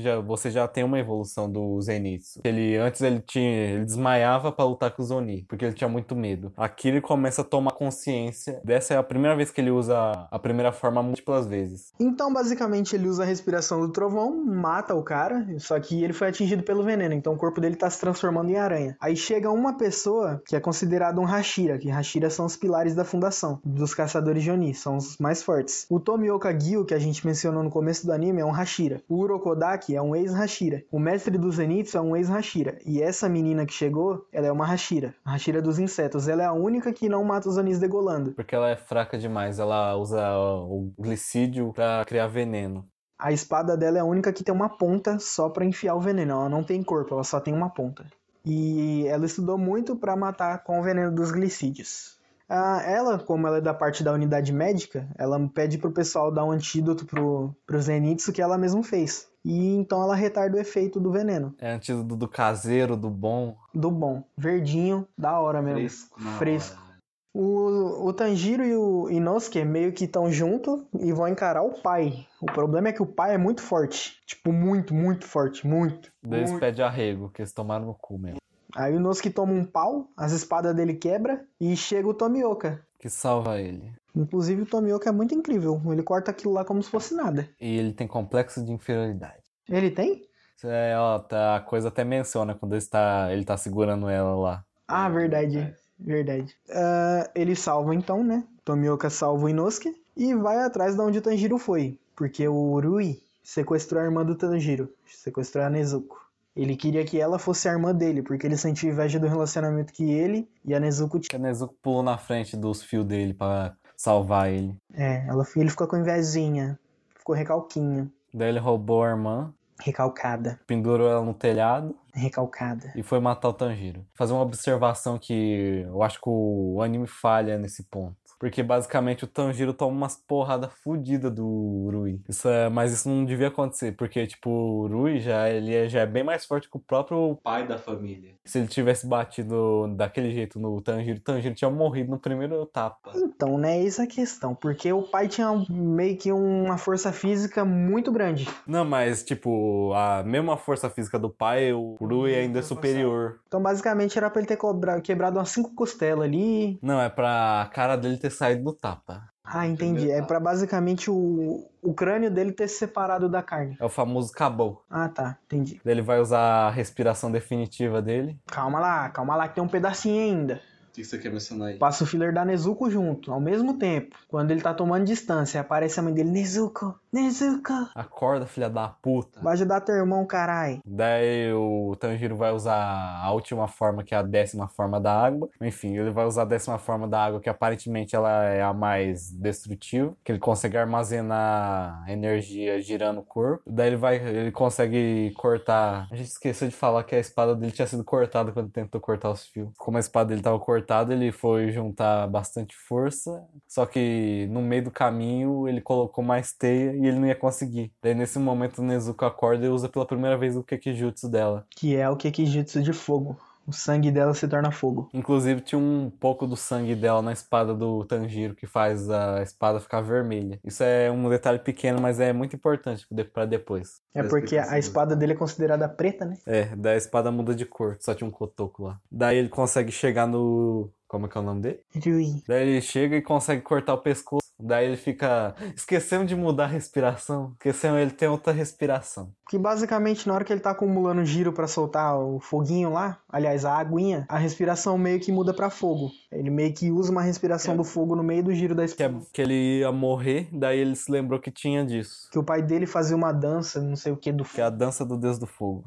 [SPEAKER 3] já- você já tem uma evolução do Zenitsu. Ele, antes ele tinha. Ele desmaiava pra lutar com os Oni, porque ele tinha muito medo. Aqui ele começa a tomar consciência. Dessa é a primeira vez que ele usa a primeira forma múltiplas vezes.
[SPEAKER 2] Então, basicamente, ele usa usa a respiração do trovão, mata o cara, só que ele foi atingido pelo veneno, então o corpo dele tá se transformando em aranha. Aí chega uma pessoa que é considerada um Hashira, que Hashira são os pilares da fundação, dos caçadores de Oni, são os mais fortes. O Tomioka Gyu, que a gente mencionou no começo do anime, é um Hashira. O Urokodaki é um ex-Hashira. O mestre do Zenitsu é um ex-Hashira. E essa menina que chegou, ela é uma Hashira. A Hashira dos insetos. Ela é a única que não mata os Onis degolando.
[SPEAKER 3] Porque ela é fraca demais. Ela usa o glicídio pra criar veneno.
[SPEAKER 2] A espada dela é a única que tem uma ponta só pra enfiar o veneno. Ela não tem corpo, ela só tem uma ponta. E ela estudou muito pra matar com o veneno dos glicídios. Ah, ela, como ela é da parte da unidade médica, ela pede pro pessoal dar um antídoto pro, pro Zenitsu que ela mesma fez. E então ela retarda o efeito do veneno.
[SPEAKER 3] É antídoto do caseiro, do bom.
[SPEAKER 2] Do bom. Verdinho, da hora mesmo.
[SPEAKER 5] Fresco.
[SPEAKER 2] Fresco.
[SPEAKER 5] hora.
[SPEAKER 2] O, o Tanjiro e o Inosuke meio que estão junto e vão encarar o pai. O problema é que o pai é muito forte. Tipo, muito, muito forte. Muito.
[SPEAKER 3] Daí eles
[SPEAKER 2] muito.
[SPEAKER 3] pedem arrego, que eles tomaram no cu mesmo.
[SPEAKER 2] Aí o Inosuke toma um pau, as espadas dele quebra e chega o Tomioka.
[SPEAKER 3] Que salva ele.
[SPEAKER 2] Inclusive o Tomioka é muito incrível. Ele corta aquilo lá como se fosse nada.
[SPEAKER 3] E ele tem complexo de inferioridade.
[SPEAKER 2] Ele tem?
[SPEAKER 3] É, ó, tá, a coisa até menciona quando ele tá, ele tá segurando ela lá.
[SPEAKER 2] Ah, verdade. Verdade. Ah, ele salva então, né? Tomioka salva o Inosuke e vai atrás de onde o Tanjiro foi. Porque o Rui sequestrou a irmã do Tanjiro. Sequestrou a Nezuko. Ele queria que ela fosse a irmã dele, porque ele sentia inveja do relacionamento que ele e a Nezuko tinham.
[SPEAKER 3] a Nezuko pulou na frente dos fios dele pra salvar ele.
[SPEAKER 2] É, ela, ele ficou com invejinha. Ficou recalquinha.
[SPEAKER 3] Daí ele roubou a irmã,
[SPEAKER 2] Recalcada.
[SPEAKER 3] pendurou ela no telhado
[SPEAKER 2] Recalcada.
[SPEAKER 3] e foi matar o Tanjiro. Fazer uma observação que eu acho que o anime falha nesse ponto. Porque basicamente o Tanjiro toma umas porradas fodidas do Rui. Isso é, mas isso não devia acontecer, porque tipo, o Rui já, ele é, já é bem mais forte que o próprio
[SPEAKER 5] Pai da família.
[SPEAKER 3] Se ele tivesse batido daquele jeito no Tanjiro, o Tanjiro tinha morrido no primeiro tapa.
[SPEAKER 2] Então, né, essa é a questão. Porque o pai tinha meio que uma força física muito grande.
[SPEAKER 3] Não, mas tipo, a mesma força física do pai, o Rui ainda é superior.
[SPEAKER 2] Então, basicamente, era pra ele ter quebrado umas cinco costelas ali.
[SPEAKER 3] Não, é pra cara dele ter saído do tapa.
[SPEAKER 2] Ah, entendi. É pra basicamente o, o crânio dele ter se separado da carne.
[SPEAKER 3] É o famoso cabou.
[SPEAKER 2] Ah, tá. Entendi.
[SPEAKER 3] Daí Ele vai usar a respiração definitiva dele.
[SPEAKER 2] Calma lá, calma lá que tem um pedacinho ainda.
[SPEAKER 5] O que você quer mencionar aí?
[SPEAKER 2] Passa o filler da Nezuko junto, ao mesmo tempo. Quando ele tá tomando distância, aparece a mãe dele, Nezuko, Nezuko.
[SPEAKER 3] Acorda, filha da puta.
[SPEAKER 2] Vai ajudar teu irmão, carai.
[SPEAKER 3] Daí o Tanjiro vai usar a última forma, que é a décima forma da água. Enfim, ele vai usar a décima forma da água, que aparentemente ela é a mais destrutiva, que ele consegue armazenar energia girando o corpo. Daí ele vai, ele consegue cortar. A gente esqueceu de falar que a espada dele tinha sido cortada quando tentou cortar os fios. Como a espada dele estava cortada, ele foi juntar bastante força, só que no meio do caminho ele colocou mais teia e ele não ia conseguir. Daí nesse momento o Nezuko acorda e usa pela primeira vez o Kekijutsu dela.
[SPEAKER 2] Que é o Kekijutsu de fogo. O sangue dela se torna fogo.
[SPEAKER 3] Inclusive tinha um pouco do sangue dela na espada do Tanjiro que faz a espada ficar vermelha. Isso é um detalhe pequeno, mas é muito importante pra depois.
[SPEAKER 2] É porque a espada dele é considerada preta, né?
[SPEAKER 3] É, daí a espada muda de cor, só tinha um cotoco lá. Daí ele consegue chegar no. Como é que é o nome dele?
[SPEAKER 2] Rui.
[SPEAKER 3] Daí ele chega e consegue cortar o pescoço. Daí ele fica. Esquecemos de mudar a respiração. Esquecemos, ele tem outra respiração.
[SPEAKER 2] Que basicamente na hora que ele tá acumulando giro pra soltar o foguinho lá, aliás, a aguinha, a respiração meio que muda pra fogo. Ele meio que usa uma respiração do fogo no meio do giro da
[SPEAKER 3] Que, é-
[SPEAKER 2] espada.
[SPEAKER 3] que ele ia morrer, daí ele se lembrou que tinha disso.
[SPEAKER 2] Que o pai dele fazia uma dança, não sei o que, do
[SPEAKER 3] Que é a
[SPEAKER 2] fogo.
[SPEAKER 3] dança do Deus do Fogo.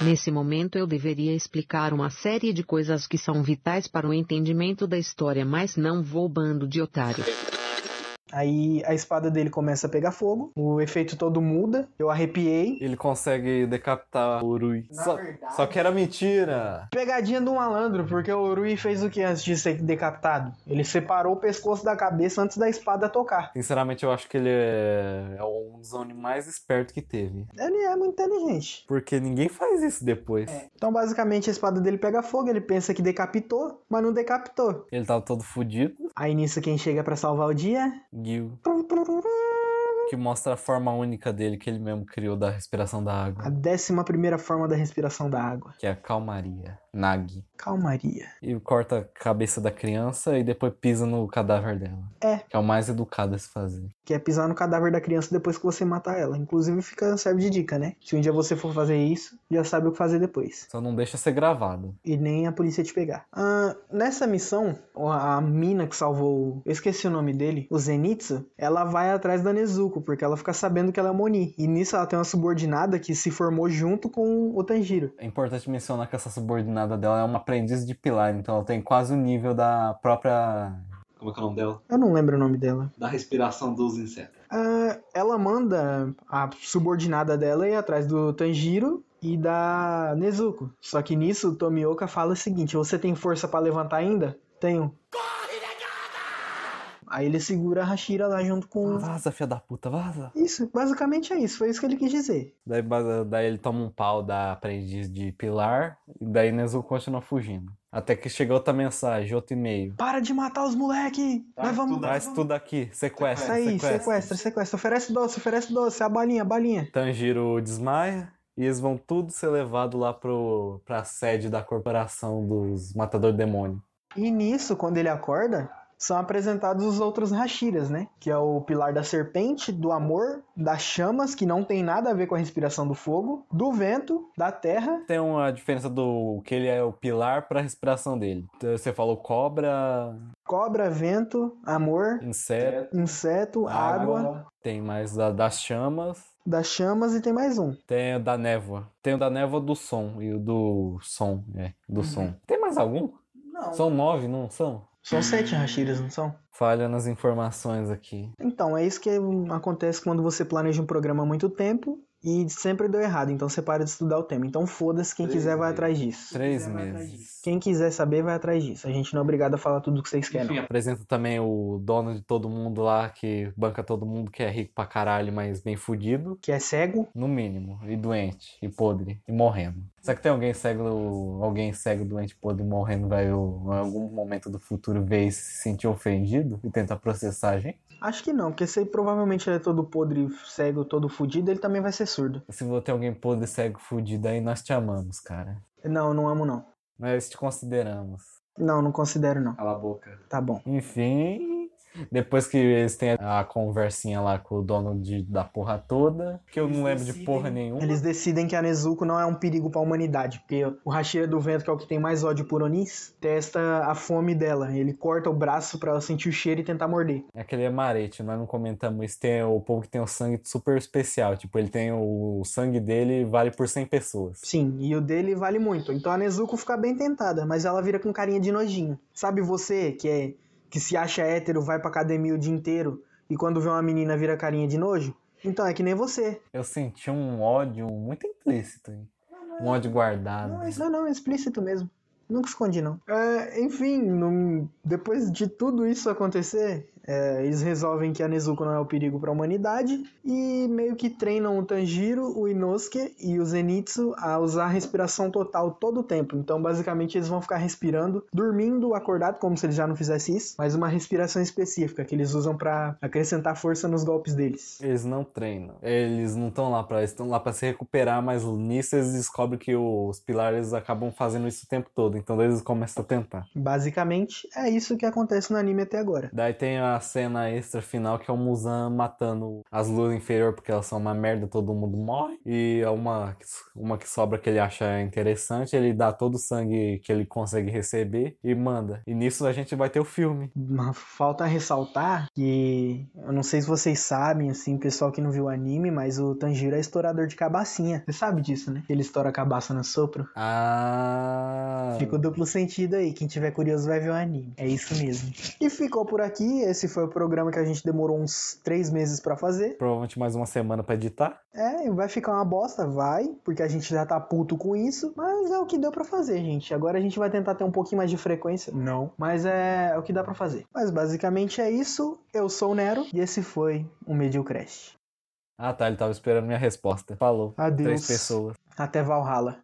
[SPEAKER 1] Nesse momento eu deveria explicar uma série de coisas que são vitais para o entendimento da história, mas não vou bando de otário.
[SPEAKER 2] Aí a espada dele começa a pegar fogo, o efeito todo muda, eu arrepiei.
[SPEAKER 3] Ele consegue decapitar o Urui. Só,
[SPEAKER 2] verdade-
[SPEAKER 3] só que era mentira.
[SPEAKER 2] Pegadinha do malandro, porque o Rui fez o que antes de ser decapitado? Ele separou o pescoço da cabeça antes da espada tocar.
[SPEAKER 3] Sinceramente, eu acho que ele é, é um dos Oni mais espertos que teve.
[SPEAKER 2] Ele é muito inteligente.
[SPEAKER 3] Porque ninguém faz isso depois.
[SPEAKER 2] Então, basicamente, a espada dele pega fogo, ele pensa que decapitou, mas não decapitou.
[SPEAKER 3] Ele tava todo fudido.
[SPEAKER 2] Aí nisso, quem chega pra salvar o dia?
[SPEAKER 3] Gil. Que mostra a forma única dele que ele mesmo criou da respiração da
[SPEAKER 2] A
[SPEAKER 3] água.
[SPEAKER 2] décima primeira forma da respiração da água.
[SPEAKER 3] Que é a calmaria. Nagi.
[SPEAKER 2] Calmaria.
[SPEAKER 3] E corta a cabeça da criança e depois pisa no cadáver dela.
[SPEAKER 2] É.
[SPEAKER 3] Que é o mais educado a se fazer.
[SPEAKER 2] Que é pisar no cadáver da criança depois que você matar ela. Inclusive fica serve de dica, né? Se um dia você for fazer isso, já sabe o que fazer depois.
[SPEAKER 3] Só não deixa ser gravado.
[SPEAKER 2] E nem a polícia te pegar. Ah, nessa missão, a mina que salvou. Eu esqueci o nome dele. O Zenitsu. Ela vai atrás da Nezuko. Porque ela fica sabendo que ela é Moni. E nisso ela tem uma subordinada que se formou junto com o Tanjiro.
[SPEAKER 3] É importante mencionar que essa subordinada dela é uma aprendiz de pilar. Então ela tem quase o nível da própria.
[SPEAKER 5] Como é que é o nome dela?
[SPEAKER 2] Eu não lembro o nome dela.
[SPEAKER 5] Da respiração dos insetos.
[SPEAKER 2] Ah, ela manda a subordinada dela ir atrás do Tanjiro e da Nezuko. Só que nisso o Tomioka fala o seguinte: Você tem força pra levantar ainda? Tenho. Aí ele segura a Hashira lá junto com.
[SPEAKER 3] Vaza, filha da puta, vaza.
[SPEAKER 2] Isso, basicamente é isso. Foi isso que ele quis dizer.
[SPEAKER 3] Daí, daí ele toma um pau da aprendiz de pilar. E daí Nezuko continua fugindo. Até que chegou outra mensagem, outro e-mail.
[SPEAKER 2] Para de matar os moleque!
[SPEAKER 5] Tá,
[SPEAKER 2] Nós vamos.
[SPEAKER 3] Traz tudo aqui, sequestra,
[SPEAKER 2] Isso aí, sequestra, sequestra. Oferece doce, oferece doce. A balinha, a balinha.
[SPEAKER 3] Tanjiro desmaia e eles vão tudo ser levados lá pro, pra sede da corporação dos Matador Demônio.
[SPEAKER 2] E nisso, quando ele acorda, são apresentados os outros Hashiras, né? Que é o pilar da serpente, do amor, das chamas, que não tem nada a ver com a respiração do fogo, do vento, da terra.
[SPEAKER 3] Tem uma diferença do que ele é o pilar pra respiração dele. Então, Você falou cobra,
[SPEAKER 2] Cobra, vento, amor,
[SPEAKER 3] inseto,
[SPEAKER 2] inseto, água,
[SPEAKER 3] tem mais da- das chamas,
[SPEAKER 2] das chamas e tem mais um.
[SPEAKER 3] tem o da névoa. Tem o da névoa do som e o do som, é, do som. Tem mais algum?
[SPEAKER 2] Não.
[SPEAKER 3] São nove, não são?
[SPEAKER 2] São sete Hashiras, não são?
[SPEAKER 3] Falha nas informações aqui.
[SPEAKER 2] Então, é isso que acontece quando você planeja um programa há muito tempo e sempre deu errado. Então você para de estudar o tema. Então foda-se, quem
[SPEAKER 5] Três
[SPEAKER 2] quiser vai
[SPEAKER 5] meses.
[SPEAKER 2] atrás disso.
[SPEAKER 3] Três meses.
[SPEAKER 2] Quem quiser saber vai atrás disso. A gente não é obrigado a falar tudo o que vocês querem.
[SPEAKER 5] Enfim,
[SPEAKER 3] Apresenta também o dono de todo mundo lá, que banca todo mundo, que é rico pra caralho, mas bem fudido.
[SPEAKER 2] Que é cego,
[SPEAKER 3] No mínimo. E doente. E podre. E morrendo. Será que tem alguém cego, alguém cego, doente, podre, morrendo, vai em algum momento do futuro ver e se sentir ofendido e tentar processar a gente?
[SPEAKER 2] Acho que não, porque se provavelmente ele é todo podre, cego, todo fudido, ele também vai ser surdo.
[SPEAKER 3] Se você tem alguém podre, cego, fudido aí, nós te amamos, cara.
[SPEAKER 2] Não, não amo não.
[SPEAKER 3] Nós te consideramos.
[SPEAKER 2] Não, não considero não.
[SPEAKER 5] Cala a boca.
[SPEAKER 2] Tá bom.
[SPEAKER 3] Enfim, depois que eles têm a conversinha lá com o dono de, da porra toda, que eu não lembro de porra nenhuma.
[SPEAKER 2] Eles decidem que a Nezuko não é um perigo pra humanidade, porque o Hashira do Vento, que é o que tem mais ódio por Onis, testa a fome dela. Ele corta o braço pra ela sentir o cheiro e tentar morder.
[SPEAKER 3] Aquele é marete, nós não comentamos isso. Tem o povo que tem o sangue super especial. Tipo, ele tem o, o sangue dele vale por 100 pessoas.
[SPEAKER 2] Sim, e o dele vale muito. Então a Nezuko fica bem tentada, mas ela vira com carinha de nojinho. Sabe você que é que se acha hétero, vai pra academia o dia inteiro e quando vê uma menina vira carinha de nojo? Então é que nem você.
[SPEAKER 3] Eu senti um ódio muito implícito. hein? Um ódio guardado.
[SPEAKER 2] Não, isso não, não, é explícito mesmo. Nunca escondi, não. É, enfim, no- depois de tudo isso acontecer, é, eles resolvem que a Nezuko não é o perigo para a humanidade e meio que treinam o Tanjiro, o Inosuke e o Zenitsu a usar a respiração total todo o tempo. Então, basicamente, eles vão ficar respirando, dormindo, acordado, como se eles já não fizessem isso, mas uma respiração específica que eles usam para acrescentar força nos golpes deles.
[SPEAKER 3] Eles não treinam. Eles não estão lá pra. Eles estão lá pra se recuperar, mas nisso eles descobrem que os pilares acabam fazendo isso o tempo todo. Então eles começam a tentar.
[SPEAKER 2] Basicamente, é isso que acontece no anime até agora.
[SPEAKER 3] Daí tem a cena extra final que é o Muzan matando as luas inferior porque elas são uma merda, todo mundo morre. E é uma, uma que sobra que ele acha interessante, ele dá todo o sangue que ele consegue receber e manda. E nisso a gente vai ter o filme.
[SPEAKER 2] Falta ressaltar que eu não sei se vocês sabem, assim, pessoal que não viu o anime, mas o Tanjiro é estourador de cabacinha. Você sabe disso, né? Ele estoura a cabaça no sopro.
[SPEAKER 3] Ah.
[SPEAKER 2] Fica o duplo sentido aí. Quem tiver curioso vai ver o anime. É isso mesmo. E ficou por aqui. Esse foi o programa que a gente demorou uns três meses pra fazer.
[SPEAKER 3] Provavelmente mais uma semana pra editar.
[SPEAKER 2] É, vai ficar uma bosta, vai, porque a gente já tá puto com isso, mas é o que deu pra fazer, gente. Agora a gente vai tentar ter um pouquinho mais de frequência. Não, mas é, é o que dá pra fazer. Mas basicamente é isso. Eu sou o Nero e esse foi o Mediocrest.
[SPEAKER 3] Ah tá, ele tava esperando minha resposta. Falou.
[SPEAKER 2] Adeus.
[SPEAKER 3] Três pessoas.
[SPEAKER 2] Até Valhalla.